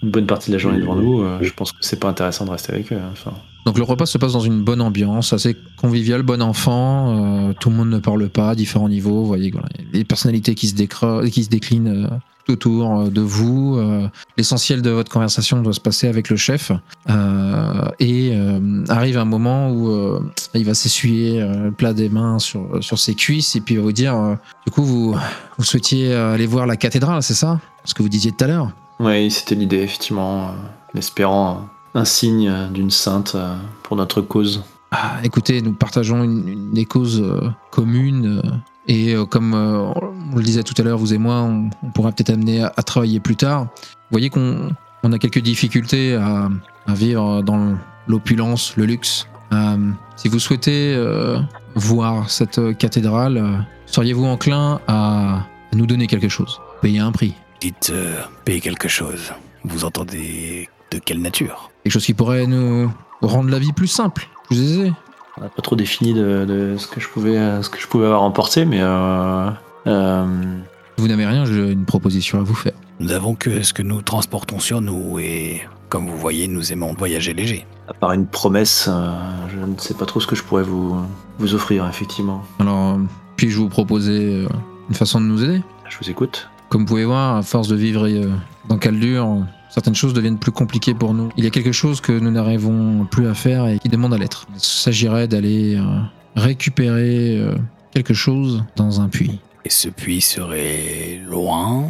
Une bonne partie de la journée devant nous. euh, je pense que c'est pas intéressant de rester avec eux. hein, Enfin, Donc le repas se passe dans une bonne ambiance, assez convivial, bon enfant. euh, tout le monde ne parle pas, à différents niveaux. Vous voyez, des personnalités qui se, qui se déclinent euh, tout autour euh, de vous. euh, L'essentiel de votre conversation doit se passer avec le chef. euh, et arrive un moment où il va s'essuyer le plat des mains sur, sur ses cuisses et puis il va vous dire, du coup, vous, vous souhaitiez aller voir la cathédrale, c'est ça? Ce que vous disiez tout à l'heure Oui, c'était l'idée, effectivement, en espérant un, signe d'une sainte euh, pour notre cause. Ah, écoutez, nous partageons une, une des causes euh, communes euh, et comme on le disait tout à l'heure, vous et moi, on, on pourra peut-être amener à, à travailler plus tard. Vous voyez qu'on on a quelques difficultés à, à vivre dans l'opulence, le luxe. Euh, si vous souhaitez euh, voir cette cathédrale, euh, seriez-vous enclin à, à nous donner quelque chose? Payer un prix Dites euh, payer quelque chose. Vous entendez de quelle nature? Quelque chose qui pourrait nous rendre la vie plus simple, plus aisée On n'a pas trop défini de, de ce, que je pouvais, euh, ce que je pouvais avoir emporté, mais. Euh, euh, Vous n'avez rien, j'ai une proposition à vous faire. Nous avons que ce que nous transportons sur nous et, comme vous voyez, nous aimons voyager léger. à part une promesse, euh, je ne sais pas trop ce que je pourrais vous, vous offrir, effectivement. Alors, puis-je vous proposer une façon de nous aider? Je vous écoute. Comme vous pouvez voir, à force de vivre dans Caldur, certaines choses deviennent plus compliquées pour nous. Il y a quelque chose que nous n'arrivons plus à faire et qui demande à l'être. Il s'agirait d'aller euh, récupérer euh, quelque chose dans un puits. Et ce puits serait loin,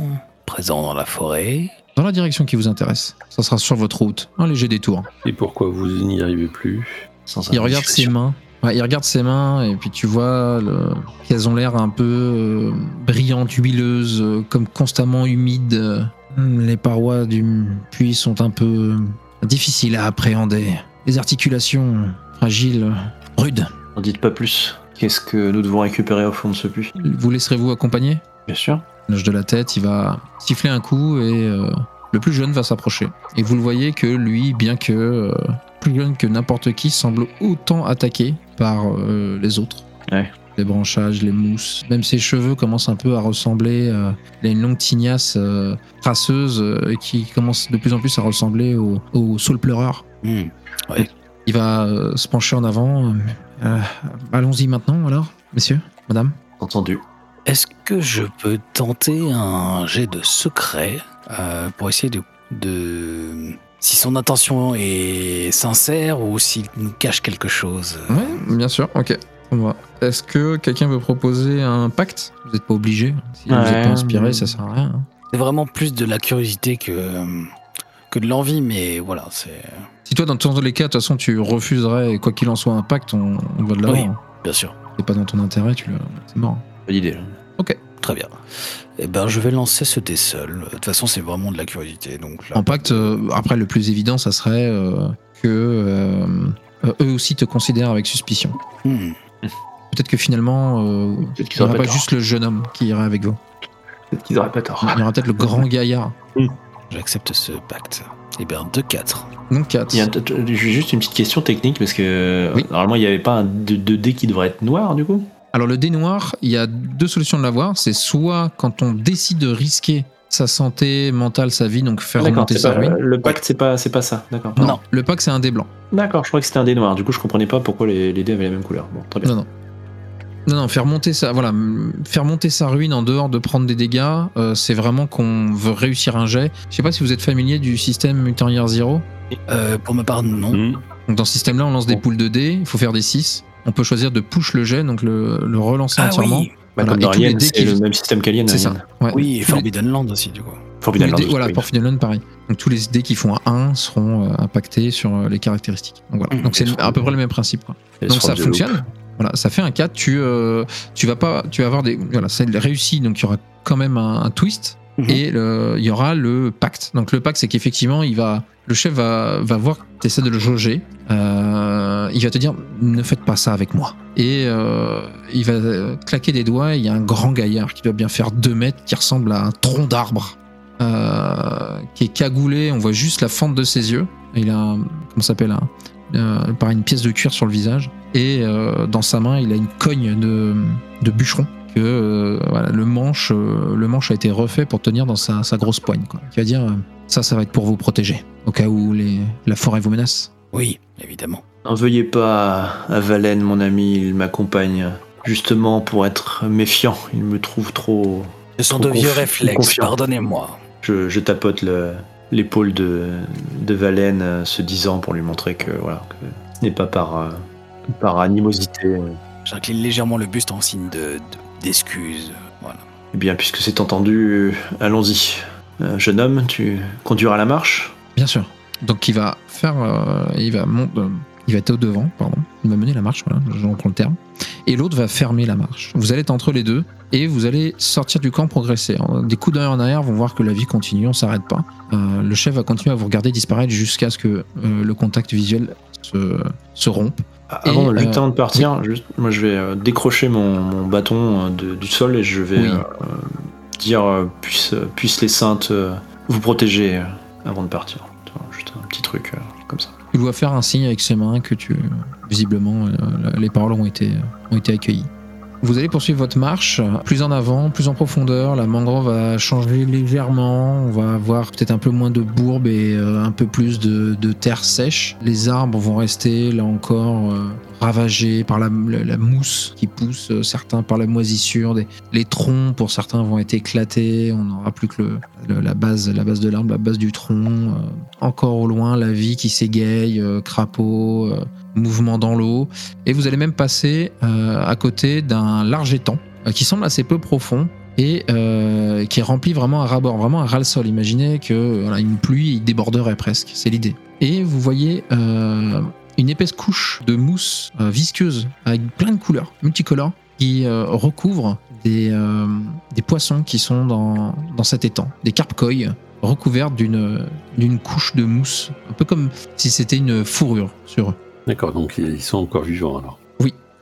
présent dans la forêt? Dans la direction qui vous intéresse. Ça sera sur votre route. Un léger détour. Et pourquoi vous n'y arrivez plus? Sans Il regarde ses mains. Ouais, il regarde ses mains et puis tu vois le- qu'elles ont l'air un peu euh, brillantes, huileuses, euh, comme constamment humides. Euh, Les parois du puits sont un peu difficiles à appréhender. Les articulations fragiles, rudes. N'en dites pas plus. Qu'est-ce que nous devons récupérer au fond de ce puits? Vous laisserez-vous accompagner? Bien sûr. L'âge de la tête, il va siffler un coup et euh, le plus jeune va s'approcher. Et vous le voyez que lui, bien que euh, plus jeune que n'importe qui, semble autant attaqué par euh, les autres. Ouais. Les branchages, les mousses, même ses cheveux commencent un peu à ressembler. euh, il a une longue tignasse euh, crasseuse euh, qui commence de plus en plus à ressembler au, au saule pleureur. Hmm. Il va euh, se pencher en avant. Euh, Allons-y maintenant, alors, messieurs, madame. Entendu. Est-ce que je peux tenter un jet de secret euh, pour essayer de, de- Si son intention est sincère ou s'il nous cache quelque chose? Ouais, bien sûr, ok. On va. Est-ce que quelqu'un veut proposer un pacte? Vous n'êtes pas obligé. Si vous n'êtes pas inspiré, mais- ça sert à rien. hein. C'est vraiment plus de la curiosité que, que de l'envie, mais voilà, c'est. Si toi, dans tous les cas, de toute façon, tu refuserais, quoi qu'il en soit, un pacte, on, on va de l'avant. Oui. Bien sûr. C'est pas dans ton intérêt, tu le... c'est mort. Bonne idée. là. Très bien. Eh ben, je vais lancer ce dé seul. De toute façon, c'est vraiment de la curiosité. Donc là, En pacte, euh, après, le plus évident, ça serait euh, que euh, euh, eux aussi te considèrent avec suspicion. Hmm. Peut-être que finalement, euh, il n'y aura pas juste le jeune homme qui irait avec vous. Peut-être qu'ils auraient pas tort. Il y aura peut-être le grand gaillard. J'accepte ce pacte. Eh bien, 2-4. Donc 4. Il y a un- t- t- juste une petite question technique parce que Oui. normalement il n'y avait pas un 2D qui devrait être noir du coup? Alors le dé noir, il y a deux solutions de l'avoir. C'est soit quand on décide de risquer sa santé mentale, sa vie, donc faire remonter sa pas- ruine. Le pacte c'est pas c'est pas ça. D'accord. Non. Le pack c'est un dé blanc. D'accord. Je crois que c'était un dé noir. Du coup je comprenais pas pourquoi les, les dés avaient la même couleur. Bon très bien. Non non. Non non, faire monter sa voilà, faire monter sa ruine en dehors de prendre des dégâts, euh, c'est vraiment qu'on veut réussir un jet. Je sais pas si vous êtes familier du système Mutant Year Zero. Euh, pour ma part, non. Hmm. Donc dans ce système-là, on lance des poules de dés, il faut faire des 6. On peut choisir de push le jet, donc le, le relancer Ah entièrement. oui. Bah, Voilà, Comme dans c'est le même système qu'Alien. C'est ça. Alien. Ouais. Oui, et Forbidden Land aussi, du coup. Forbidden dés- voilà, oui. pour Forbidden Land, pareil. Donc tous les dés qui font un 1 seront euh, impactés sur euh, les caractéristiques. Donc voilà. Mhm. Donc c'est à peu près le même principe. quoi. Donc ça fonctionne. Voilà, ça fait un 4. Tu, euh, tu vas pas, tu vas avoir des, voilà, c'est réussi. Donc il y aura quand même un, un twist Mhm. et il y aura le pacte. Donc le pacte, c'est qu'effectivement, il va, le chef va, va voir que tu essaies de le jauger. Il va te dire, ne faites pas ça avec moi. Et euh, il va claquer des doigts. Il y a un grand gaillard qui doit bien faire 2 mètres, qui ressemble à un tronc d'arbre, euh, qui est cagoulé. On voit juste la fente de ses yeux. Il a, un- comment s'appelle, un, euh, pareil, une pièce de cuir sur le visage. Et dans sa main, il a une cogne de, de bûcheron. Que le manche, le manche a été refait pour tenir dans sa, grosse poigne. Quoi. Qui va dire, ça, ça va être pour vous protéger, au cas où les, la forêt vous menace. Oui, évidemment. N'en veuillez pas à Valen, mon ami, il m'accompagne justement pour être méfiant. Il me trouve trop. Ce sont Trop de vieux réflexes, pardonnez-moi. Je, je tapote le- l'épaule de, de Valen, euh, se disant pour lui montrer que voilà, que ce n'est pas par, euh, par animosité. J'incline légèrement le buste en signe de- de- d'excuse. Voilà. Eh bien, puisque c'est entendu, allons-y. Euh, jeune homme, tu conduiras la marche? Bien sûr. Donc il va faire, euh, il va mon- euh, il va être au devant, pardon. Il va mener la marche, voilà, je reprends le terme. Et l'autre va fermer la marche. Vous allez être entre les deux et vous allez sortir du camp, progresser. Des coups d'œil en arrière vont voir que la vie continue, on s'arrête pas. Euh, le chef va continuer à vous regarder disparaître jusqu'à ce que euh, le contact visuel se, se rompe. Avant, Et, juste euh, avant de partir, juste, moi je vais décrocher mon, mon bâton de- du sol et je vais Oui. dire puisse, puisse les saintes vous protéger avant de partir. Juste un petit truc Il doit faire un signe avec ses mains que tu, visiblement, euh, les paroles ont été, ont été accueillies. Vous allez poursuivre votre marche plus en avant, plus en profondeur. La mangrove va changer légèrement. On va avoir peut-être un peu moins de bourbe et euh, un peu plus de, terre sèche. Les arbres vont rester là encore euh, ravagés par la, mousse qui pousse, euh, certains par la moisissure. Les troncs pour certains vont être éclatés. On n'aura plus que la base, de l'arbre, la base du tronc. Encore au loin, la vie qui s'égaye, euh, crapaud, mouvement dans l'eau. Et vous allez même passer euh, à côté d'un large étang euh, qui semble assez peu profond et euh, qui est rempli vraiment à ras-bord, vraiment à ras-le-sol. Imaginez que une pluie déborderait presque, c'est l'idée. Et vous voyez une épaisse couche de mousse visqueuse avec plein de couleurs, multicolores, qui recouvre des, poissons qui sont dans, dans cet étang, des carpes d'une d'une couche de mousse, un peu comme si c'était une fourrure sur eux. D'accord, donc ils sont encore vivants alors.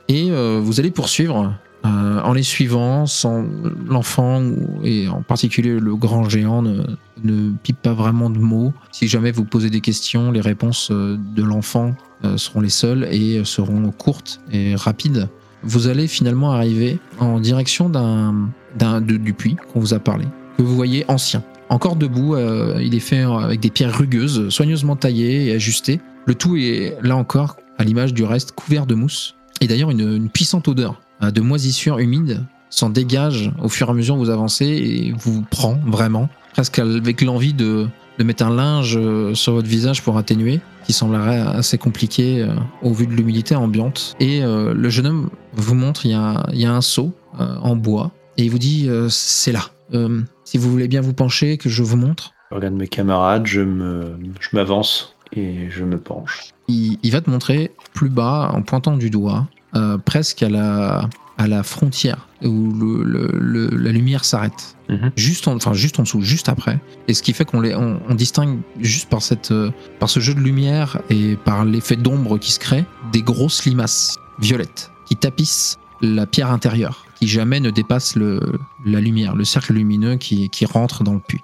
Et euh, vous allez poursuivre euh, en les suivant sans l'enfant et en particulier le grand géant ne, ne pipe pas vraiment de mots. Si jamais vous posez des questions, les réponses euh, de l'enfant seront les seules et seront courtes et rapides. Vous allez finalement arriver en direction d'un, d'un de- du puits qu'on vous a parlé, que vous voyez ancien. Encore debout, euh, il est fait avec des pierres rugueuses, soigneusement taillées et ajustées. Le tout est là encore, à l'image du reste, couvert de mousse. Et d'ailleurs, une, puissante odeur euh, de moisissure humide s'en dégage au fur et à mesure que vous avancez et vous prend vraiment, presque avec l'envie de, mettre un linge euh, sur votre visage pour atténuer, qui semblerait assez compliqué euh, au vu de l'humidité ambiante. Et euh, le jeune homme vous montre, il y a, un seau euh, en bois, et il vous dit, euh, c'est là. Euh, si vous voulez bien vous pencher, que je vous montre. Je regarde mes camarades, je me, je m'avance et je me penche. il, il va te montrer plus bas, en pointant du doigt, euh, presque à la, à la frontière où le- le- le- la lumière s'arrête. Mhm. Juste, en, enfin, juste en dessous, juste après. Et ce qui fait qu'on les, on, on distingue juste par, cette, euh, par ce jeu de lumière et par l'effet d'ombre qui se crée, des grosses limaces violettes qui tapissent la pierre intérieure, qui jamais ne dépasse le, la lumière, le cercle lumineux qui, qui rentre dans le puits.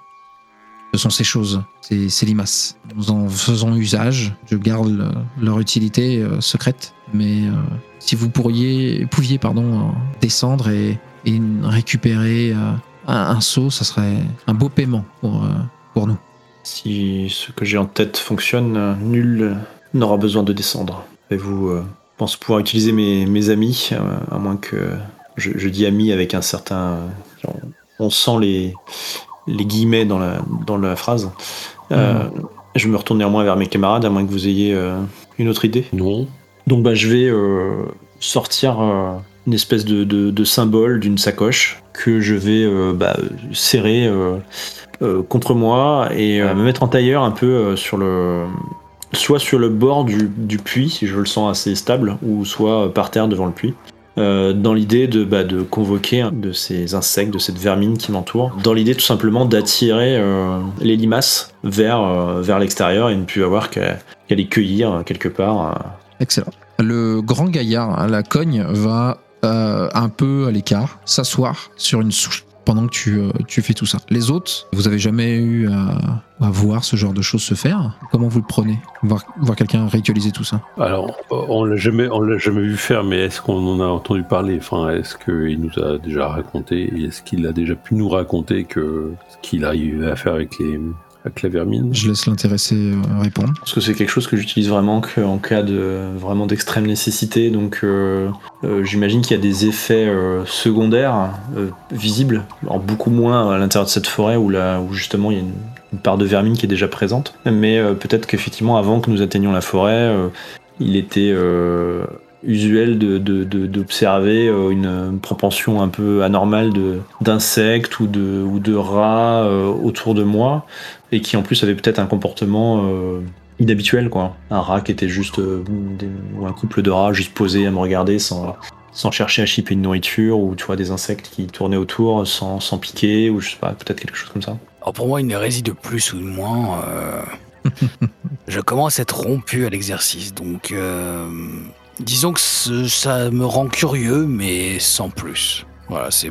Ce sont ces choses, ces, ces limaces. Nous en faisons usage. Je garde le- leur utilité euh, secrète, mais euh, si vous pourriez, pouviez pardon, euh, descendre et, récupérer un, un seau, ça serait un beau paiement pour, pour nous. Si ce que j'ai en tête fonctionne, nul n'aura besoin de descendre. Et vous pense pouvoir utiliser mes, mes amis, euh, à moins que je, je dis amis avec un certain. on, on sent les, les guillemets dans la, dans la phrase. Euh, Je me retourne néanmoins vers mes camarades, à moins que vous ayez euh, une autre idée. Non. Donc bah, je vais euh, sortir euh, une espèce de, de- de symbole d'une sacoche que je vais euh, bah, serrer euh, euh, contre moi et euh, me mettre en tailleur un peu euh, sur le soit sur le bord du, puits si je le sens assez stable ou soit euh, par terre devant le puits. Euh, dans l'idée de, bah, convoquer de ces insectes, de cette vermine qui m'entoure, dans l'idée tout simplement d'attirer euh, les limaces vers, l'extérieur et ne plus avoir qu'à les cueillir quelque part. Excellent. Le grand gaillard à la cogne va un peu à l'écart s'asseoir sur une souche pendant que tu, euh, tu fais tout ça. Les autres, vous avez jamais eu à, voir ce genre de choses se faire. Comment vous le prenez Voir, quelqu'un ritualiser tout ça Alors, on l'a jamais, l'a jamais vu faire, mais est-ce qu'on en a entendu parler? Enfin, est-ce qu'il nous a déjà raconté? Est-ce qu'il a déjà pu nous raconter ce qu'il arrivait à faire avec les, avec la vermine Je laisse l'intéressé euh, répondre. Parce que c'est quelque chose que j'utilise vraiment qu'en cas de vraiment d'extrême nécessité. Donc euh, euh, j'imagine qu'il y a des effets euh, secondaires euh, visibles, alors beaucoup moins à l'intérieur de cette forêt où, là, où justement il y a une, une part de vermine qui est déjà présente. Mais euh, peut-être qu'effectivement avant que nous atteignions la forêt, euh, il était euh, usuel de- de- de- d'observer euh, une, propension un peu anormale de- d'insectes ou de, ou de rats euh, autour de moi et qui en plus avait peut-être un comportement euh, inhabituel quoi. Un rat qui était juste euh, des- ou un couple de rats juste posé à me regarder sans sans chercher à chipper une nourriture ou tu vois des insectes qui tournaient autour sans, sans piquer ou je sais pas peut-être quelque chose comme ça. Alors pour moi, une hérésie de plus ou de moins, euh, je commence à être rompu à l'exercice. Donc, euh, disons que ce- ça me rend curieux, mais sans plus. Voilà, c'est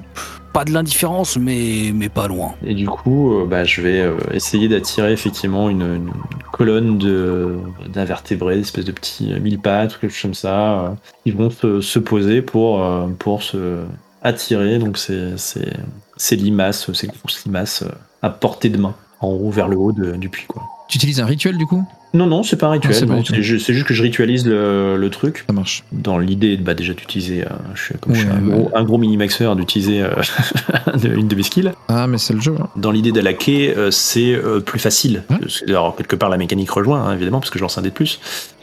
pas de l'indifférence, mais, mais pas loin. Et du coup, euh, bah, je vais euh, essayer d'attirer effectivement une, une- colonnes de- d'invertébrés, espèces de petits euh, mille pattes ou quelque chose comme ça, euh, qui vont se, se poser pour, euh, pour se attirer donc ces, ces, ces limaces, ces grosses limaces euh, à portée de main, en haut vers le haut de- du puits. Quoi. Tu utilises un rituel du coup? Non, non, c'est pas un rituel, Ah, c'est c'est juste que je ritualise le, le truc Ça marche. dans l'idée bah, déjà d'utiliser, euh, je suis, comme je suis Ouais, un, ouais. gros, un gros mini-maxeur, d'utiliser euh, une de mes skills. Ah, mais c'est le jeu. hein. Dans l'idée d'allaquer, euh, c'est euh, plus facile. Alors, quelque part, la mécanique rejoint, hein, évidemment, parce que je lance un dé de plus.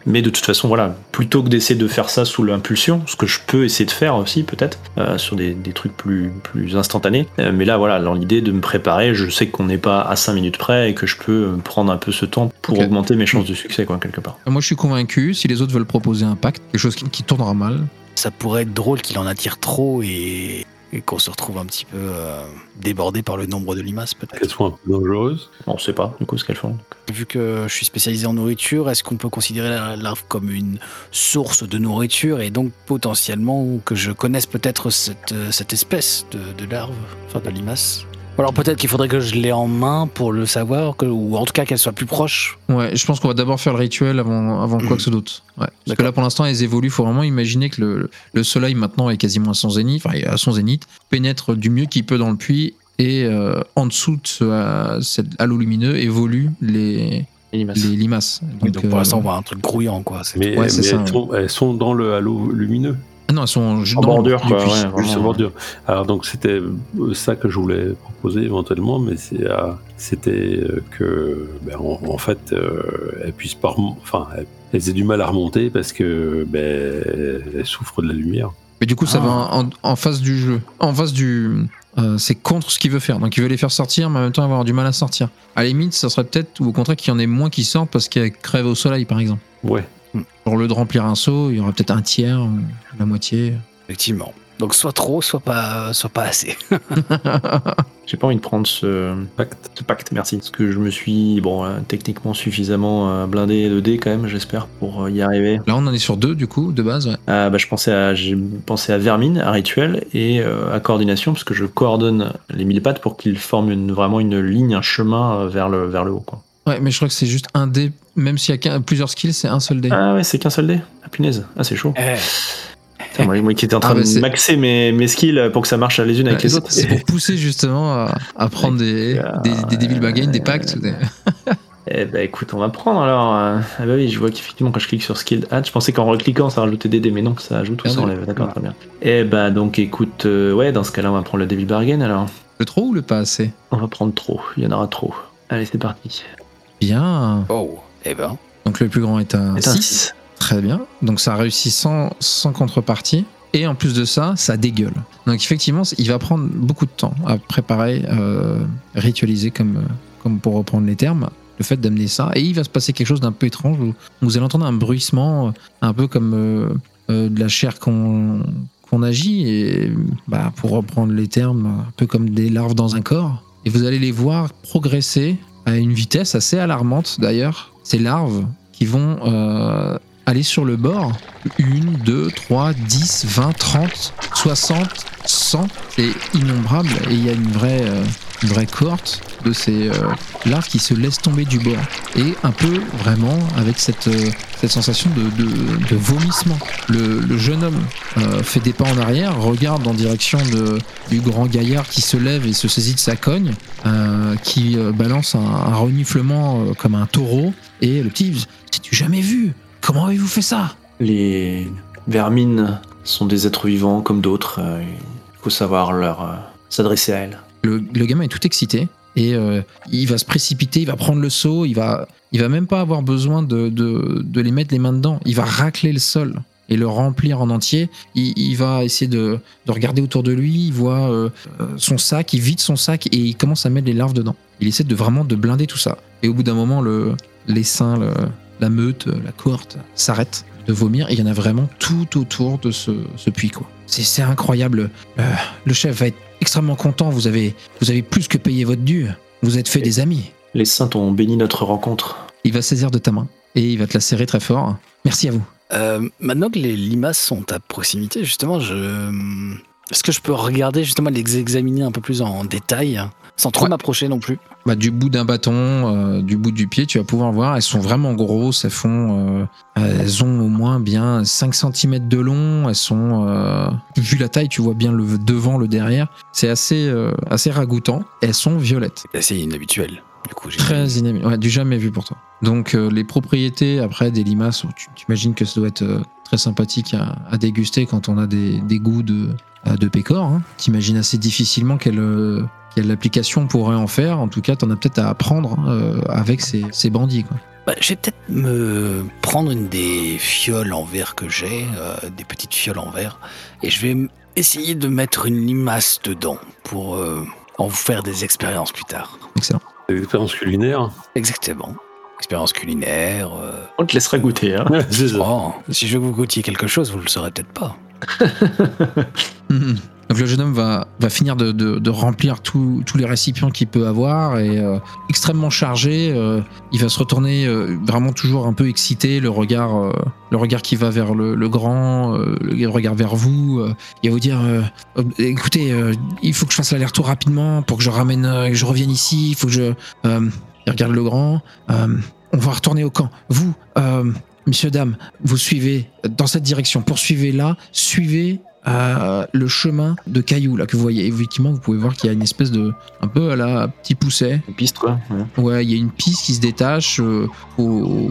Mais de toute façon, voilà, plutôt que d'essayer de faire ça sous l'impulsion, ce que je peux essayer de faire aussi, peut-être, euh, sur des, des trucs plus, plus instantanés. Euh, mais là, voilà, dans l'idée de me préparer, je sais qu'on n'est pas à 5 minutes près et que je peux prendre un peu ce temps pour augmenter mes chances de succès, quoi, quelque part. Moi, je suis convaincu. Si les autres veulent proposer un pacte, quelque chose qui, qui tournera mal, Ça pourrait être drôle qu'il en attire trop et, et qu'on se retrouve un petit peu euh, débordé par le nombre de limaces peut-être. Qu'elles sont un peu dangereuses. On sait pas, du coup, ce qu'elles font. Vu que je suis spécialisé en nourriture, est-ce qu'on peut considérer la larve comme une source de nourriture et donc potentiellement que je connaisse peut-être cette, euh, cette espèce de, de larve, enfin de limace? Alors peut-être qu'il faudrait que je l'ai en main pour le savoir, que- ou en tout cas qu'elle soit plus proche. Ouais, je pense qu'on va d'abord faire le rituel avant, avant quoi que ce d'autre. Ouais. Parce que là, pour l'instant, elles évoluent. Il faut vraiment imaginer que le, le soleil, maintenant, est quasiment à son zénith, enfin, à son zénith, pénètre du mieux qu'il peut dans le puits. Et euh, en dessous de ce, cet halo lumineux évoluent les, Les limaces. les limaces. Donc, donc pour euh, l'instant on voit un truc grouillant quoi. C'est- Mais, Ouais, mais ça, elles, ouais. sont, elles sont dans le halo lumineux. Ah non, elles sont juste En bordure, quoi, ouais. Sur bordure. Alors donc c'était ça que je voulais proposer éventuellement, mais euh, c'était euh, que ben, en, en fait euh, elles puissent pas, enfin elles, elles aient du mal à remonter parce que ben, elles souffrent de la lumière. Mais du coup, ça Ah. va en, en face du jeu. En face du. euh, c'est contre ce qu'il veut faire. Donc il veut les faire sortir, mais en même temps avoir du mal à sortir. À la limite, ça serait peut-être, ou au contraire, qu'il y en ait moins qui sortent parce qu'elles crèvent au soleil, par exemple. Ouais. Au lieu de remplir un seau, il y aura peut-être un tiers, la moitié. Effectivement. Donc soit trop, soit pas, soit pas assez. J'ai pas envie de prendre ce, Pacte. ce pacte, merci. Parce que je me suis, bon, euh, techniquement suffisamment euh, blindé de dés quand même, j'espère, pour euh, y arriver. Là, on en est sur deux, du coup, de base. ouais. Ah, bah, je pensais à, j'ai pensé à Vermine, à Rituel et euh, à Coordination, parce que je coordonne les mille pattes pour qu'ils forment une, vraiment une ligne, un chemin euh, vers le, vers le haut. Quoi. Ouais, mais je crois que c'est juste un dé. Même s'il y a plusieurs skills, c'est un seul dé. Ah ouais, c'est qu'un seul dé Ah punaise, ah c'est chaud. Eh, Putain, moi, moi qui étais en train Ah, bah, de c'est- maxer mes, mes skills pour que ça marche les unes avec Ouais, les c'est- autres. C'est pour pousser justement à, à prendre des, Ah, des, des Devil Bargain, des pactes. des- Eh bah écoute, on va prendre alors. euh, Ah bah oui, je vois qu'effectivement quand je clique sur Skill Add, je pensais qu'en recliquant ça rajoutait des dés, mais non, ça ajoute ou ça Perdu. enlève. D'accord, très bien. Eh bah donc écoute, euh, ouais, dans ce cas-là, on va prendre le Devil Bargain alors. Le trop ou le pas assez? On va prendre trop, il y en aura trop. Allez, c'est parti. Bien. Oh, eh ben. Donc le plus grand est un 6. six. Très bien. Donc ça réussit sans, sans contrepartie. Et en plus de ça, ça dégueule. Donc effectivement, il va prendre beaucoup de temps à préparer, euh, ritualiser, comme, euh, comme pour reprendre les termes, le fait d'amener ça. Et il va se passer quelque chose d'un peu étrange où vous allez entendre un bruissement, euh, un peu comme euh, euh, de la chair qu'on qu'on agit, et bah, pour reprendre les termes, un peu comme des larves dans un corps. Et vous allez les voir progresser à une vitesse assez alarmante d'ailleurs. Ces larves qui vont euh, aller sur le bord. 1, 2, 3, 10, 20, 30, 60, 100. C'est innombrable. Et il y a une vraie, euh, une vraie cohorte de ces euh, larves qui se laissent tomber du bord. Et un peu vraiment avec cette, euh, cette sensation de, de- vomissement. Le, jeune homme euh, fait des pas en arrière, regarde en direction de, du grand gaillard qui se lève et se saisit de sa cogne, euh, qui balance un, reniflement comme un taureau. Et le petit, t'es-tu jamais vu? Comment avez-vous fait ça? Les vermines sont des êtres vivants comme d'autres. Il faut savoir leur s'adresser à elles. Le, gamin est tout excité et euh, il va se précipiter, il va prendre le seau, il va, il va même pas avoir besoin de, de, les mettre les mains dedans. Il va racler le sol et le remplir en entier. Il, va essayer de, de regarder autour de lui, il voit euh, euh, son sac, il vide son sac et il commence à mettre les larves dedans. Il essaie de vraiment de blinder tout ça. Et au bout d'un moment, le, les la meute, la cohorte s'arrête de vomir et il y en a vraiment tout autour de ce, ce puits. quoi. C'est c'est incroyable. Euh, le chef va être extrêmement content. Vous avez, vous avez plus que payé votre dû. Vous êtes fait des amis. Les saints ont béni notre rencontre. Il va saisir de ta main et il va te la serrer très fort. Merci à vous. Euh, maintenant que les limaces sont à proximité, justement, je... est-ce que je peux regarder, justement, les examiner un peu plus en détail? Sans trop Ouais. m'approcher non plus. Bah, du bout d'un bâton, euh, du bout du pied, tu vas pouvoir voir. Elles sont vraiment grosses. Elles font, euh, elles ont au moins bien 5 cm de long. Elles sont, euh, vu la taille, tu vois bien le devant, le derrière. C'est assez, euh, assez ragoûtant. Elles sont violettes. C'est assez inhabituel. Du coup, j'ai Très inhabituel. Ouais, du jamais vu pour toi. Donc, euh, les propriétés après des limaces, tu tu imagines que ça doit être euh, très sympathique à, à déguster quand on a des, des goûts de, de pécor. Hein. T'imagines assez difficilement quelle, euh, quelle application on pourrait en faire. En tout cas, t'en as peut-être à apprendre euh, avec ces, ces bandits. Quoi. Bah, je vais peut-être me prendre une des fioles en verre que j'ai, euh, des petites fioles en verre, et je vais essayer de mettre une limace dedans pour euh, en vous faire des expériences plus tard. Excellent. Des expériences culinaires. Exactement. Expérience culinaire. euh, On te laissera goûter. Hein. Oh, si je veux que vous goûtiez quelque chose, vous le saurez peut-être pas. Donc, le jeune homme va, va finir de, de- remplir tous les récipients qu'il peut avoir et euh, extrêmement chargé. euh, il va se retourner euh, vraiment toujours un peu excité, le regard, le regard qui va vers le, grand, le regard vers vous. il va vous dire écoutez, il faut que je fasse l'aller-retour rapidement pour que je ramène, que je revienne ici. Il faut que je. il regarde le grand. on va retourner au camp. Vous, messieurs, dames, vous suivez dans cette direction. Poursuivez là. Suivez le chemin de cailloux là que vous voyez. Effectivement, vous pouvez voir qu'il y a une espèce de un peu à la petit pousset. Une piste quoi. Ouais. Ouais, il y a une piste qui se détache. euh, au,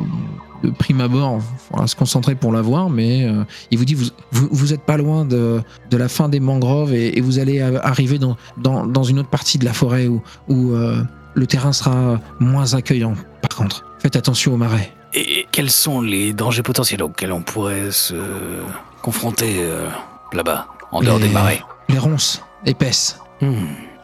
de prime abord, il faudra se concentrer pour la voir, mais euh, il vous dit vous, vous, vous êtes pas loin de, de la fin des mangroves et, et vous allez euh, arriver dans, dans, dans une autre partie de la forêt où, où euh, le terrain sera moins accueillant. Par contre, faites attention aux marais. Et quels sont les dangers potentiels auxquels on pourrait se confronter euh, là-bas, en dehors Les- des marais Les ronces épaisses. Hmm.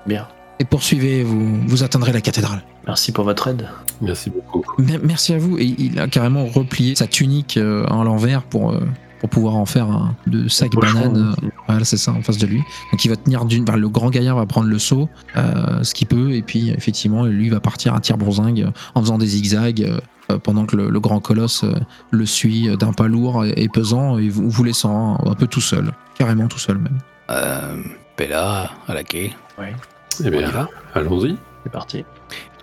Bien. Et poursuivez, vous, vous atteindrez la cathédrale. Merci pour votre aide. Merci beaucoup. Mer- Merci à vous. Et il a carrément replié sa tunique euh, en l'envers pour, euh, pour pouvoir en faire un de sac banane. euh, Voilà, c'est ça, en face de lui. Donc il va tenir d'une. enfin, le grand gaillard va prendre le seau, euh, ce qu'il peut, et puis effectivement, lui va partir à tire-bourzingue euh, en faisant des zigzags. euh, pendant que le, le grand colosse euh, le suit d'un pas lourd et, et pesant, et vous, vous laissant un, un peu tout seul, carrément tout seul même. Euh, Pella, à la quai, Eh on y bien, va allons-y. C'est parti.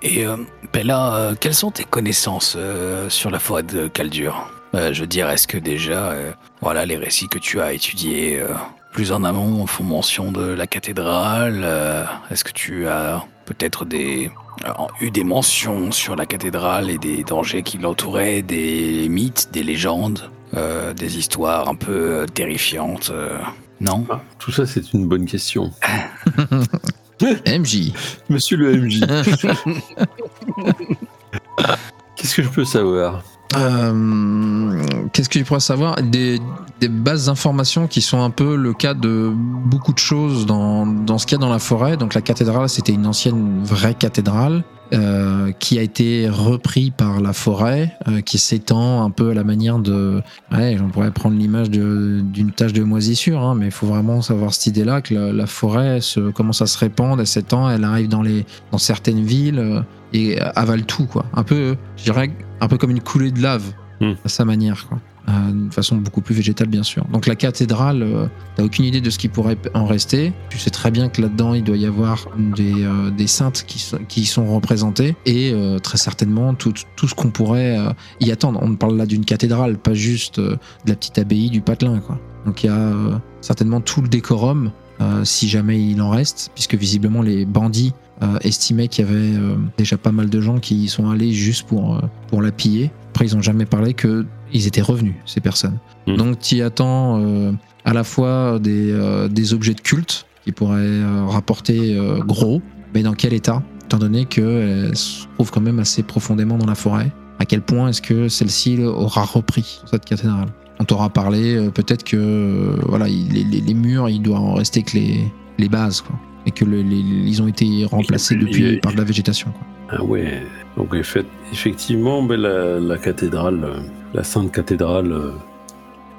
Et euh, Pella, euh, quelles sont tes connaissances euh, sur la forêt de Caldur Euh, Je veux dire, est-ce que déjà, euh, voilà, les récits que tu as étudiés euh, plus en amont font mention de la cathédrale euh, Est-ce que tu as peut-être des euh, eu des mentions sur la cathédrale et des dangers qui l'entouraient, des mythes, des légendes, euh, des histoires un peu euh, terrifiantes euh, Non? Ah, tout ça, c'est une bonne question. MJ. Monsieur le MJ, qu'est-ce que je peux savoir? Euh, Qu'est-ce que tu pourrais savoir? Des, des bases d'informations qui sont un peu le cas de beaucoup de choses dans, dans ce qu'il y a dans la forêt. Donc la cathédrale, c'était une ancienne vraie cathédrale euh, qui a été repris par la forêt, euh, qui s'étend un peu à la manière de... Ouais, on pourrait prendre l'image d'une tache de moisissure, hein, mais il faut vraiment savoir cette idée-là, que la, la forêt se, commence à se répandre, elle s'étend, elle arrive dans, les, dans certaines villes euh, et avale tout, quoi. Un peu, je dirais, un peu comme une coulée de lave, Hmm. à sa manière, quoi. Euh, D'une façon beaucoup plus végétale, bien sûr. Donc la cathédrale, euh, t'as aucune idée de ce qui pourrait en rester. Tu sais très bien que là-dedans, il doit y avoir des, euh, des saintes qui, sont- qui y sont représentées et euh, très certainement tout, tout ce qu'on pourrait y attendre. On parle là d'une cathédrale, pas juste de la petite abbaye du Patelin, quoi. Donc il y a certainement tout le décorum, si jamais il en reste, puisque visiblement les bandits euh, estimaient qu'il y avait euh, déjà pas mal de gens qui y sont allés juste pour, euh, pour la piller. Après, ils ont jamais parlé que ils étaient revenus, ces personnes. Mm. Donc, tu attends à la fois des, des objets de culte qui pourraient rapporter gros, mais dans quel état Étant donné qu'elles se trouvent quand même assez profondément dans la forêt. À quel point est-ce que celle-ci aura repris cette cathédrale? On t'aura parlé, peut-être que voilà, il- les, les- les murs, il doit en rester que les, les bases, quoi. Et que le- les- ils ont été remplacés Il- depuis il- par de la végétation. Quoi. Ah ouais. Donc effe- effectivement, ben, la, la cathédrale, la sainte cathédrale euh,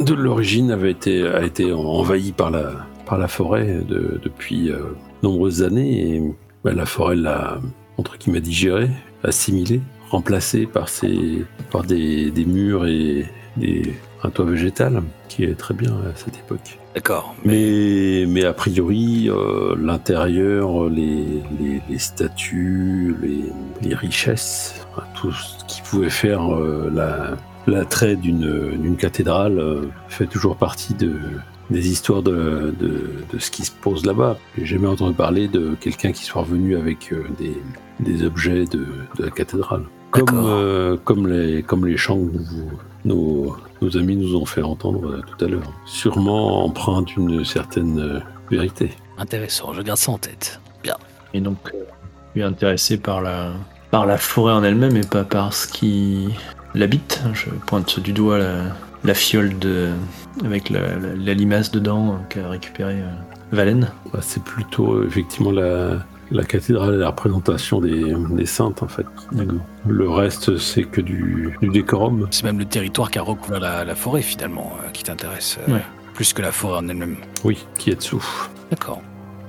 de l'origine avait été a été envahie par la par la forêt de- depuis euh, nombreuses années et ben, la forêt l'a entre guillemets digérée, assimilée remplacé par, par des, des murs et des, un toit végétal, qui est très bien à cette époque. D'accord. Mais, mais a priori, euh, l'intérieur, les, les, les statues, les, les richesses, enfin, tout ce qui pouvait faire euh, la, l'attrait d'une, cathédrale euh, fait toujours partie de, des histoires de, de, de ce qui se pose là-bas. J'ai jamais entendu parler de quelqu'un qui soit revenu avec des, des objets de, de la cathédrale. Comme, euh, comme, les, comme les chants que vous- nos, nos amis nous ont fait entendre euh, tout à l'heure. Sûrement empreint d'une certaine euh, vérité. Intéressant, je garde ça en tête. Bien. Et donc, euh, je suis intéressé par la, par la forêt en elle-même et pas par ce qui l'habite. Je pointe du doigt la, la fiole de, avec la, la- la limace dedans euh, qu'a récupéré euh, Valen. Bah, c'est plutôt euh, effectivement la, la cathédrale et la représentation des, des saintes en fait. Le reste c'est que du, du décorum. C'est même le territoire qui a recouvert la, la forêt finalement euh, qui t'intéresse. euh, Ouais. Plus que la forêt en elle-même. Oui, qui est dessous. D'accord.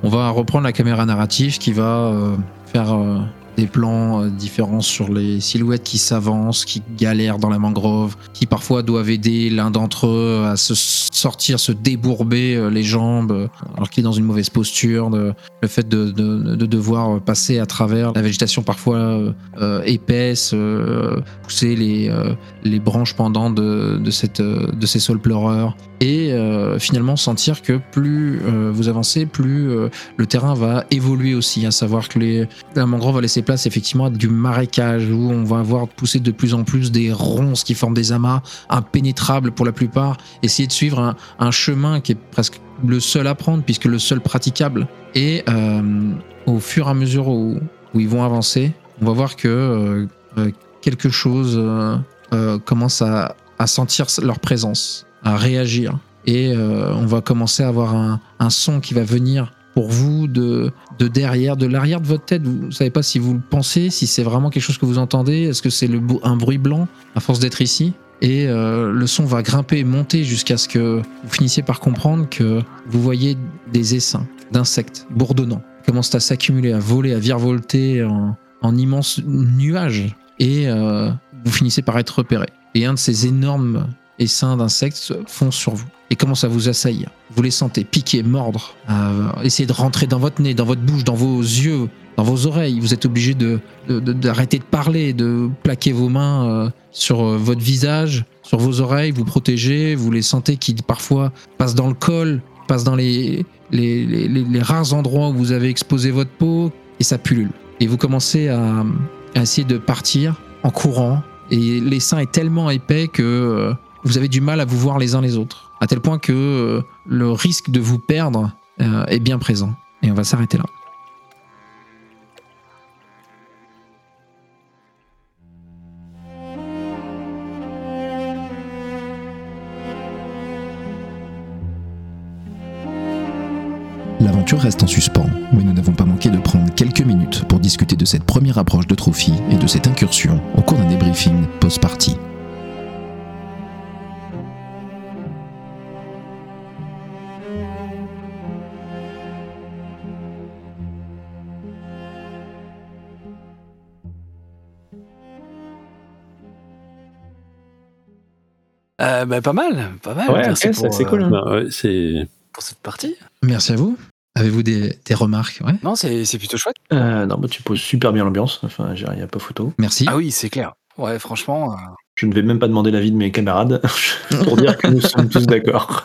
On va reprendre la caméra narrative qui va euh, faire euh, des plans euh, différents sur les silhouettes qui s'avancent, qui galèrent dans la mangrove, qui parfois doivent aider l'un d'entre eux à se sortir, se débourber euh, les jambes, euh, alors qu'il est dans une mauvaise posture. le fait de, de- de devoir passer à travers la végétation parfois euh, euh, épaisse, euh, pousser les, euh, les branches pendantes de, de, cette, euh, de ces sols pleureurs et euh, finalement sentir que plus euh, vous avancez, plus euh, le terrain va évoluer aussi, à savoir que les, la mangrove va laisser place effectivement à du marécage où on va avoir poussé de plus en plus des ronces qui forment des amas impénétrables pour la plupart, essayer de suivre un, chemin qui est presque le seul à prendre puisque le seul praticable. Et euh, au fur et à mesure où, ils vont avancer, on va voir que euh, euh, quelque chose commence à, sentir leur présence, à réagir. Et on va commencer à avoir un, son qui va venir pour vous de, de derrière, de l'arrière de votre tête. Vous ne savez pas si vous le pensez, si c'est vraiment quelque chose que vous entendez. Est-ce que c'est un bruit blanc à force d'être ici? Et euh, le son va grimper et monter jusqu'à ce que vous finissiez par comprendre que vous voyez des essaims d'insectes bourdonnants qui commencent à s'accumuler, à voler, à virevolter en, en immenses nuages. Et euh, vous finissez par être repéré. Et un de ces énormes essaims d'insectes fond sur vous et commence à vous assaillir. Vous les sentez piquer, mordre, euh, essayer de rentrer dans votre nez, dans votre bouche, dans vos yeux, dans vos oreilles. Vous êtes obligé d'arrêter de parler, de plaquer vos mains euh, sur euh, votre visage, sur vos oreilles, vous protéger. Vous les sentez qui parfois passent dans le col, passent dans les, les, rares endroits où vous avez exposé votre peau et ça pullule. Et vous commencez à, à essayer de partir en courant. Et l'essaim est tellement épais que vous avez du mal à vous voir les uns les autres. À tel point que euh, le risque de vous perdre euh, est bien présent. Et on va s'arrêter là. L'aventure reste en suspens, mais nous n'avons pas manqué de prendre quelques minutes pour discuter de cette première approche de Trophy et de cette incursion au cours d'un débriefing post-party. Euh, bah, pas mal, pas mal. Ouais, Merci c'est- euh, cool, hein. Bah, ouais, pour cette partie. Merci à vous. Avez-vous des, des remarques? Ouais Non, c'est plutôt chouette. Euh, non, bah, tu poses super bien l'ambiance. Enfin, il n'y a pas photo. Merci. Ah oui, c'est clair. Ouais, franchement. euh, Je ne vais même pas demander l'avis de mes camarades pour dire que nous sommes tous d'accord.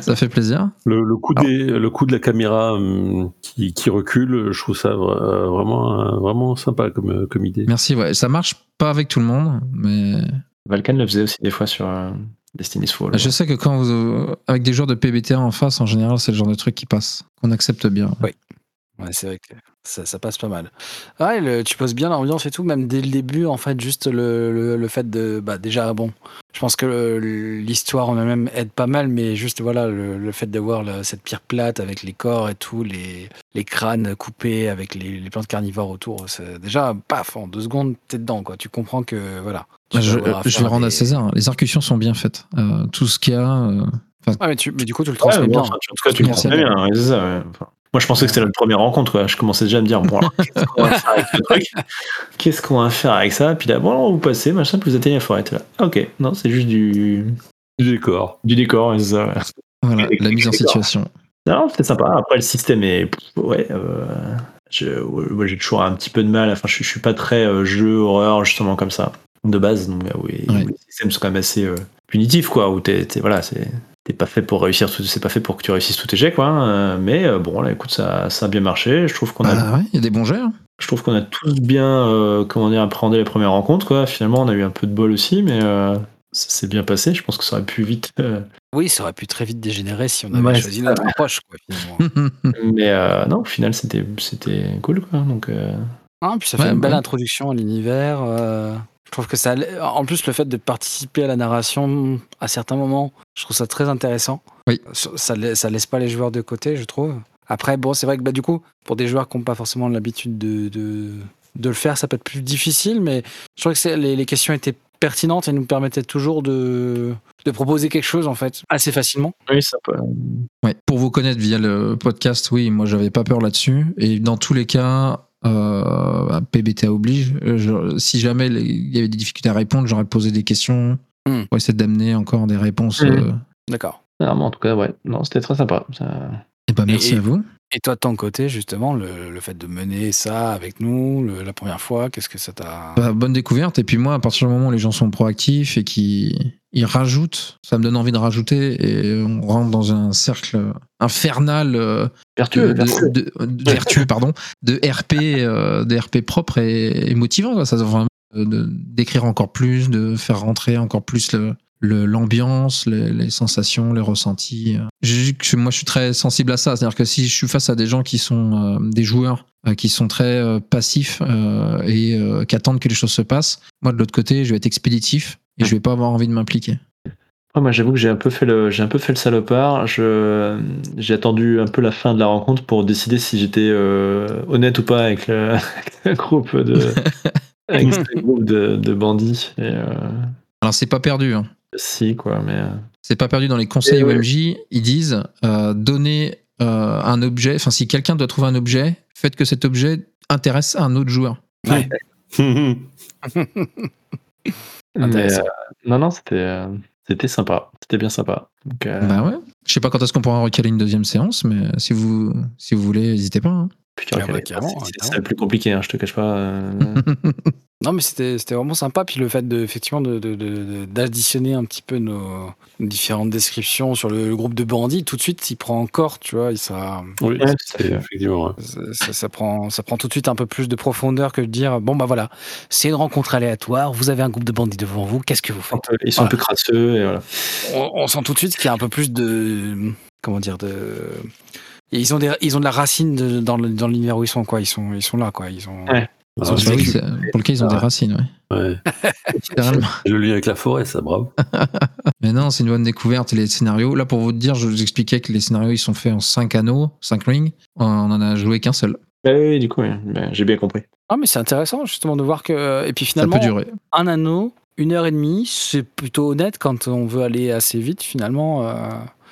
Ça fait plaisir. le, le coup des, le coup de la caméra hum, qui, qui recule. Je trouve ça euh, vraiment euh, vraiment sympa comme comme idée. Merci. Ouais. Ça marche pas avec tout le monde, mais Valkan le faisait aussi des fois sur euh, Destiny's Fall. je sais que quand vous, euh, avec des joueurs de PBTA en face, en général, c'est le genre de truc qui passe, qu'on accepte bien. Ouais, c'est vrai que ça, ça passe pas mal. Ouais, le- tu poses bien l'ambiance et tout, même dès le début, en fait, juste le, le, le fait de. Bah, déjà, bon, je pense que l'histoire en elle-même aide pas mal, mais juste, voilà, le, le fait de voir la- cette pierre plate avec les corps et tout, les, les crânes coupés avec les, les plantes carnivores autour, déjà, paf, en deux secondes, t'es dedans, quoi. Tu comprends que, voilà. Tu Bah, Je, je vais rendre à des- César. Les arcutions sont bien faites. Euh, tout ce qu'il y a. euh, Ah, mais, tu, mais du coup, tu le Ouais, transmets bon, bien. enfin, en tout cas, tu Merci. comprends bien. ouais, c'est ça, ouais. Enfin, Moi, je pensais que c'était notre première rencontre. Quoi. Je commençais déjà à me dire, bon, qu'est-ce qu'on va faire avec ce truc? Qu'est-ce qu'on va faire avec ça? Puis là, bon, vous passez, machin, puis vous atteignez la forêt. Là. Ah, ok, non, c'est juste du, Du décor. du décor, c'est ça. ouais. Voilà, la mise en situation. Non, c'était sympa. Après, le système est. Ouais. euh, je- moi, j'ai toujours un petit peu de mal. Enfin, je, je suis pas très euh, jeu horreur, justement, comme ça, de base. Donc, euh, oui, Ouais. les systèmes sont quand même assez euh, punitifs, quoi. Où t'es. t'es- voilà, c'est. T'es pas fait pour réussir, c'est pas fait pour que tu réussisses tout tes jets, quoi. hein, euh, Mais euh, bon, là, écoute, ça, ça a bien marché. Je trouve qu'on a, Ah ouais, il y a des bons jets. je trouve qu'on a tous bien, euh, comment dire, appréhendé les premières rencontres, quoi. Finalement, on a eu un peu de bol aussi, mais euh, ça s'est bien passé. Je pense que ça aurait pu vite. euh, Oui, ça aurait pu très vite dégénérer si on avait Ouais, choisi notre approche, quoi, finalement. mais euh, non, au final, c'était, c'était cool, quoi. Donc. euh, Ah, puis ça fait Ouais, une belle ouais. introduction à l'univers. Je trouve que ça. En plus, le fait de participer à la narration à certains moments, je trouve ça très intéressant. Oui. Ça, ça, la- ça laisse pas les joueurs de côté, je trouve. Après, bon, c'est vrai que bah, du coup, pour des joueurs qui n'ont pas forcément l'habitude de, de, de le faire, ça peut être plus difficile, mais je trouve que les, les questions étaient pertinentes et nous permettaient toujours de, de proposer quelque chose, en fait, assez facilement. Oui, ça peut. Ouais, pour vous connaître via le podcast, oui, moi j'avais pas peur là-dessus. Et dans tous les cas, euh, PBTA oblige. je- si jamais il y avait des difficultés à répondre, j'aurais posé des questions Hmm. pour essayer d'amener encore des réponses. Hmm. euh. D'accord. Mais en tout cas, ouais. Non, c'était très sympa. Ça- Et bah merci Et- à vous. Et toi, de ton côté, justement, le, le fait de mener ça avec nous, le- la première fois, qu'est-ce que ça t'a. Bah, bonne découverte. Et puis moi, à partir du moment où les gens sont proactifs et qu'ils ils rajoutent, ça me donne envie de rajouter et on rentre dans un cercle infernal euh, de, Vertueux, de- vertueux. de- de- vertueux, pardon, de RP, euh, de RP propre et, et motivant. quoi. Ça vraiment de- d'écrire encore plus, de faire rentrer encore plus le le- l'ambiance, les, les sensations, les ressentis. Je- je- moi, je suis très sensible à ça. C'est-à-dire que si je suis face à des gens qui sont euh, des joueurs euh, qui sont très euh, passifs euh, et euh, qui attendent que les choses se passent, moi, de l'autre côté, je vais être expéditif et je vais pas avoir envie de m'impliquer. Ouais, moi, j'avoue que j'ai un peu fait le, j'ai un peu fait le salopard. Je, j'ai attendu un peu la fin de la rencontre pour décider si j'étais euh, honnête ou pas avec le, avec le groupe de, avec ce groupe de, de bandits. Et, euh, Alors, c'est pas perdu. hein. Si, quoi, mais. euh, C'est pas perdu dans les conseils Et ouais. OMJ. Ils disent euh, donner euh, un objet. Enfin, si quelqu'un doit trouver un objet, faites que cet objet intéresse un autre joueur. Ouais. mais, euh, non, non, c'était, euh, c'était sympa. C'était bien sympa. Donc, euh, Bah ouais. Je sais pas quand est-ce qu'on pourra recaler une deuxième séance, mais si vous, si vous voulez, n'hésitez pas. hein. Ah bah, c'est- plus compliqué, hein, je te cache pas. Non, mais c'était vraiment sympa. Puis le fait de, effectivement de- de- de- de- d'additionner un petit peu nos, différentes descriptions sur le, groupe de bandits, tout de suite, il prend encore, tu vois, et ça, Oui, Ouais, fait. effectivement. ça, ça- ça prend, ça prend tout de suite un peu plus de profondeur que de dire bon, bah voilà, c'est une rencontre aléatoire, vous avez un groupe de bandits devant vous, qu'est-ce que vous faites? Ils sont un peu crasseux, et voilà. on, on sent tout de suite qu'il y a un peu plus de. Comment dire de. Ils ont, des, ils ont de la racine de- dans l'univers où ils sont, quoi. Ils sont, ils sont là, quoi. Ils ont. Ouais. Ah, vécu. oui, c'est- pour lequel ils ont des racines, ouais. Ouais. Littéralement. Le lien avec la forêt, ça, bravo. Mais non, c'est une bonne découverte. Et les scénarios, là, pour vous dire, je vous expliquais que les scénarios, ils sont faits en 5 anneaux, 5 rings. On en a joué qu'un seul. Bah oui, du coup. Bah, j'ai bien compris. Ah, mais c'est intéressant, justement, de voir que. Et puis Ça finalement, peut durer. un anneau, une heure et demie, c'est plutôt honnête quand on veut aller assez vite, finalement. euh,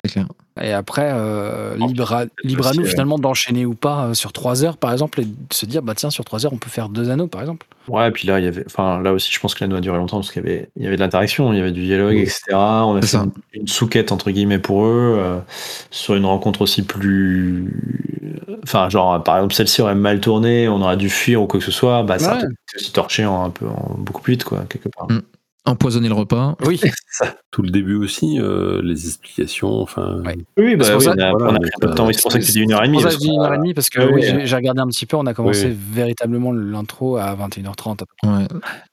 C'est clair. Et après, euh, libre, à, libre à aussi, nous, finalement, d'enchaîner ou pas euh, sur 3 heures, par exemple, et de se dire, bah tiens, sur 3 heures, on peut faire deux anneaux, par exemple. Ouais, et puis là, il y avait, enfin, là aussi, je pense que l'anneau a duré longtemps parce qu'il y avait, il y avait de l'interaction, il y avait du dialogue, Oui. etc. On a C'est fait ça. une, une sous-quête, entre guillemets, pour eux, euh, sur une rencontre aussi plus. Enfin, genre, par exemple, celle-ci aurait mal tourné, on aurait dû fuir ou quoi que ce soit, bah, ça Ouais. aurait peut-être aussi torché en, un peu, en, beaucoup plus vite, quoi, quelque part. Mm. Empoisonner le repas. Oui, Tout le début aussi, euh, les explications, enfin. Ouais. Oui, bah, oui, ça- on a, voilà, on a pris un peu de temps, c'est pour ça que c'était une heure et demie. C'est ça une heure a- et demie, parce que Ouais, oui, ouais. j'ai- regardé un petit peu, on a commencé Oui. véritablement l'intro à 21h30. à peu près. Ouais.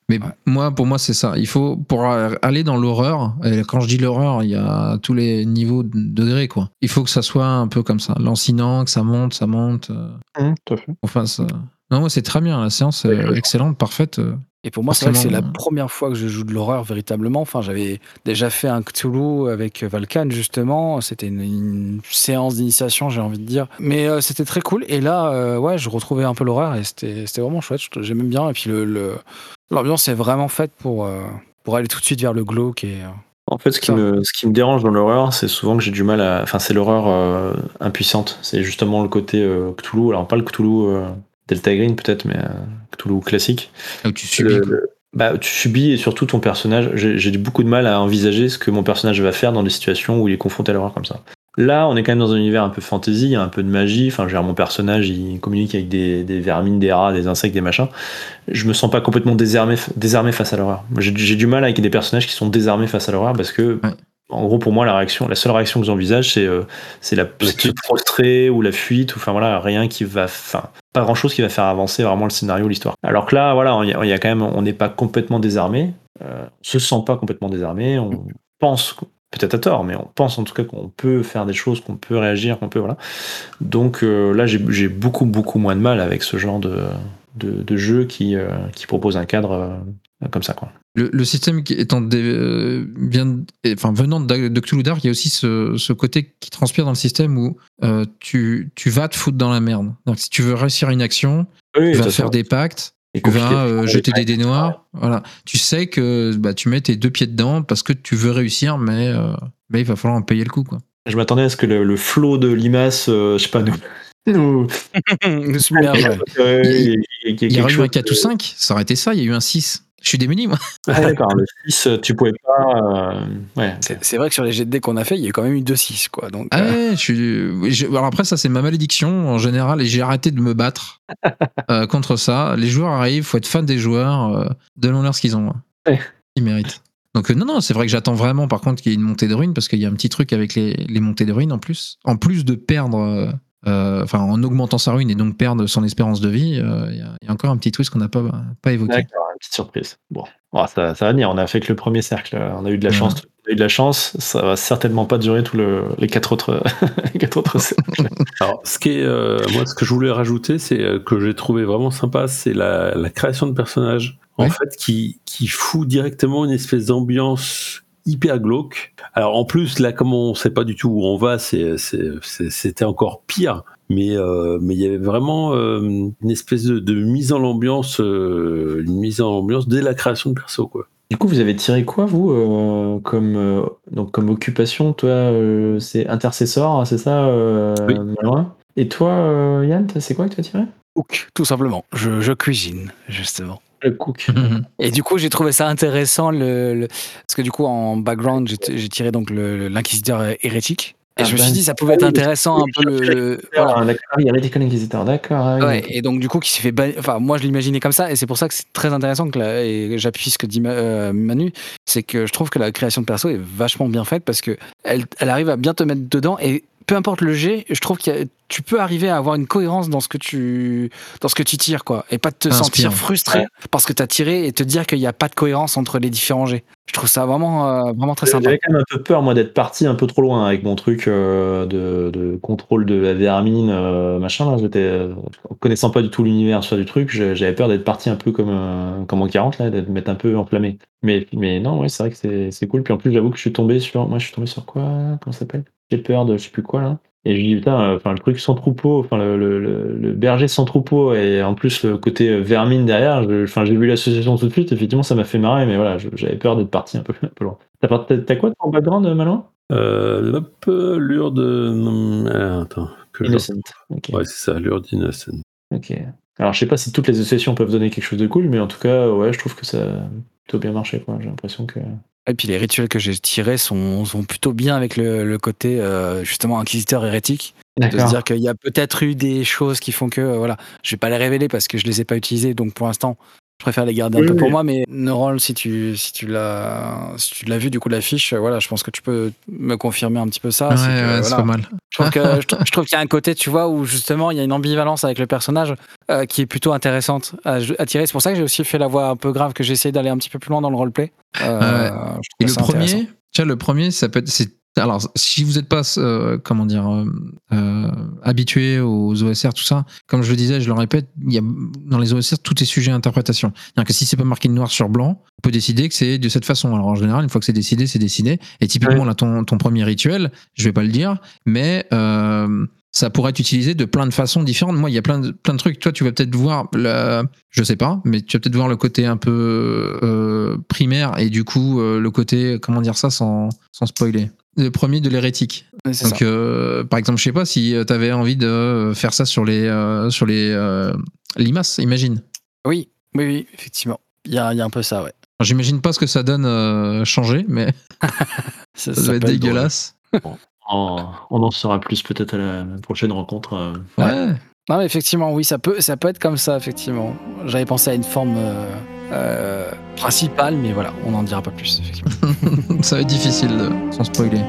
Mais Ouais. moi, pour moi, c'est ça. Il faut, pour aller dans l'horreur, et quand je dis l'horreur, il y a tous les niveaux de degrés, quoi. Il faut que ça soit un peu comme ça, lancinant, que ça monte, ça monte. euh, Hum, tout à fait. fasse, euh, Non, c'est très bien. La séance est excellente, parfaite. euh. Et pour moi, c'est vrai que c'est la euh. première fois que je joue de l'horreur véritablement. Enfin, j'avais déjà fait un Cthulhu avec Valkan, justement. C'était une, une séance d'initiation, j'ai envie de dire. Mais euh, c'était très cool. Et là, euh, ouais, je retrouvais un peu l'horreur et c'était c'était vraiment chouette. J'aimais bien. Et puis, le- le- l'ambiance est vraiment faite pour, euh, pour aller tout de suite vers le glauque. Et, euh, En fait, ce qui, me, ce qui me dérange dans l'horreur, c'est souvent que j'ai du mal à. Enfin, c'est l'horreur euh, impuissante. C'est justement le côté euh, Cthulhu. Alors, pas le Cthulhu euh, Delta Green, peut-être, mais euh, Cthulhu classique. Où tu subis. Le- bah, tu subis et surtout ton personnage. J'ai beaucoup de mal à envisager ce que mon personnage va faire dans des situations où il est confronté à l'horreur comme ça. Là, on est quand même dans un univers un peu fantasy, il y a un peu de magie. Enfin, je veux dire, mon personnage, il communique avec des, des vermines, des rats, des insectes, des machins. Je me sens pas complètement désarmé, désarmé face à l'horreur. J'ai j'ai du mal avec des personnages qui sont désarmés face à l'horreur parce que, Ouais. En gros, pour moi, la réaction, la seule réaction que j'envisage, c'est euh, c'est la petite prostrée ou la fuite. ou Enfin voilà, rien qui va, enfin, pas grand chose qui va faire avancer vraiment le scénario, l'histoire. Alors que là, voilà, il y, a- il y a quand même, on n'est pas complètement désarmé. Euh, on se sent pas complètement désarmé. On pense, peut-être à tort, mais on pense en tout cas qu'on peut faire des choses, qu'on peut réagir, qu'on peut voilà. Donc euh, là, j'ai j'ai beaucoup beaucoup moins de mal avec ce genre de de, de jeu qui euh, qui propose un cadre euh, comme ça quoi. Le, le système qui étant des- euh, bien, et- enfin venant de, de Cthulhu Dark, il y a aussi ce, ce côté qui transpire dans le système où euh, tu, tu vas te foutre dans la merde. Donc si tu veux réussir une action, Oui, tu vas faire des pactes, tu vas euh, jeter des dés noirs. Voilà, tu sais que bah, tu mets tes deux pieds dedans parce que tu veux réussir, mais euh, bah, il va falloir en payer le coup quoi. Je m'attendais à ce que le, le flot de limaces, euh, je sais pas nous. nous il y aurait eu un 4 ou 5, ça aurait été ça, il y a eu un 6. Je suis démuni moi. Ah, d'accord, le 6, tu pouvais pas. euh, Ouais. C'est vrai que sur les jets de dés qu'on a fait, il y a quand même eu 2-6, quoi. Donc, Ah euh, ouais, je suis. oui, je- Alors après, ça, c'est ma malédiction en général et j'ai arrêté de me battre euh, contre ça. Les joueurs arrivent, faut être fan des joueurs, euh, donnons-leur ce qu'ils ont. hein. Ouais. Ils méritent. Donc, euh, non, non, c'est vrai que j'attends vraiment, par contre, qu'il y ait une montée de ruines parce qu'il y a un petit truc avec les, les montées de ruines en plus. En plus de perdre. Euh, euh, Enfin, en augmentant sa ruine et donc perdre son espérance de vie, euh, il y, a- il y a encore un petit twist qu'on n'a pas, pas évoqué. D'accord, une petite surprise. Bon, Oh, ça, ça va venir. On a fait que le premier cercle. On a eu de la Ouais. chance. On a eu de la chance. Ça va certainement pas durer tous le- les quatre autres, les quatre autres cercles. Alors, ce qui est, euh, moi, ce que je voulais rajouter, c'est que j'ai trouvé vraiment sympa, c'est la, la création de personnages, en fait, qui, qui fout directement une espèce d'ambiance hyper glauque. Alors, en plus, là, comme on sait pas du tout où on va, c'était encore pire. Mais euh, mais il y avait vraiment euh, une espèce de, de mise en ambiance, euh, une mise en ambiance dès la création de perso, quoi. Du coup, vous avez tiré quoi, vous, euh, comme, euh, donc, comme occupation Toi, euh, c'est intercesseur, c'est ça euh, Oui. Et toi, euh, Yann, c'est quoi que tu as tiré tout simplement. Je, je cuisine, justement. Le cook. Mhm. Et du coup, j'ai trouvé ça intéressant, le, le- parce que du coup, en background, j'ai tiré donc l'inquisiteur hérétique. Et Ah, je me suis ben, dit, ça pouvait être oui, intéressant un peu le. voilà. Ah, il y a Inquisitor, d'accord. ah Ouais, et donc du coup qui s'est fait ban- enfin moi je l'imaginais comme ça et c'est pour ça que c'est très intéressant que la- et j'appuie ce que dit Ma- euh, Manu c'est que je trouve que la création de perso est vachement bien faite parce que elle, elle arrive à bien te mettre dedans et peu importe le jet je trouve que tu peux arriver à avoir une cohérence dans ce que tu dans ce que tu tires quoi et pas te sentir frustré parce que tu as tiré et te dire qu'il n'y a pas de cohérence entre les différents jets je trouve ça vraiment euh, vraiment très sympa J'avais quand même un peu peur, moi, d'être parti un peu trop loin avec mon truc euh, de, de contrôle de la vermine, euh, machin. Là, j'étais, euh, en connaissant pas du tout l'univers sur du truc, j'avais peur d'être parti un peu comme, euh, comme en 40, là, d'être m'être un peu enflammé. Mais, mais non, ouais, c'est vrai que c'est, c'est cool. Puis en plus, j'avoue que je suis tombé sur. Moi, je suis tombé sur quoi? Comment ça s'appelle? J'ai peur de je sais plus quoi, là. Et je dis, putain, euh, enfin, le truc sans troupeau, enfin, le, le, berger sans troupeau, et en plus, le côté euh, vermine derrière, enfin, j'ai vu l'association tout de suite, effectivement, ça m'a fait marrer, mais voilà, j'avais peur d'être parti un peu, un peu loin. T'as quoi ton background, Malouin Euh, euh, Lure de... ah, attends, que Innocent. Ouais, c'est ça, Lure d'Innocent. ok. Alors, je sais pas si toutes les associations peuvent donner quelque chose de cool, mais en tout cas, ouais, je trouve que ça a plutôt bien marché, quoi. J'ai l'impression que. Et puis les rituels que j'ai tirés sont, sont plutôt bien avec le, le côté euh, justement inquisiteur hérétique. De se dire qu'il y a peut-être eu des choses qui font que euh, voilà. Je vais pas les révéler parce que je les ai pas utilisées donc pour l'instant je préfère les garder un Oui, peu pour moi mais Neural si tu si tu l'as si tu l'as vu du coup l'affiche euh, voilà je pense que tu peux me confirmer un petit peu ça. Ouais, c'est que, ouais, voilà, pas mal. je trouve que je, trou- je trouve qu'il y a un côté tu vois où justement il y a une ambivalence avec le personnage euh, qui est plutôt intéressante à, à tirer. C'est pour ça que j'ai aussi fait la voix un peu grave que j'ai essayé d'aller un petit peu plus loin dans le roleplay. Euh, Et le premier, tiens, le premier, ça peut être. Alors, si vous n'êtes pas, euh, comment dire, euh, euh, habitué aux OSR, tout ça, comme je le disais, je le répète, il y a, dans les OSR, tout est sujet à interprétation. C'est-à-dire que si c'est pas marqué noir sur blanc, on peut décider que c'est de cette façon. Alors, en général, une fois que c'est décidé, c'est décidé. Et typiquement, là, ton, ton premier rituel, je vais pas le dire, mais euh, ça pourrait être utilisé de plein de façons différentes. Moi, il y a plein de, plein de trucs. Toi, tu vas peut-être voir, le, je sais pas, mais tu vas peut-être voir le côté un peu euh, primaire et du coup, euh, le côté, comment dire ça sans, sans spoiler. Le premier de l'hérétique. Ouais, Donc, ça. euh, par exemple, je sais pas si tu avais envie de faire ça sur les, euh, sur les euh, limaces, imagine. Oui, oui, oui, effectivement. Il y a, il y a un peu ça, ouais. J'imagine pas ce que ça donne euh, changer, mais Ça, ça, ça doit être dégueulasse. On en saura plus peut-être à la prochaine rencontre. euh. Ouais. Non, mais effectivement, oui, ça peut, ça peut être comme ça, effectivement. J'avais pensé à une forme euh, principale, mais voilà, on n'en dira pas plus, effectivement. ça va être difficile de, sans spoiler.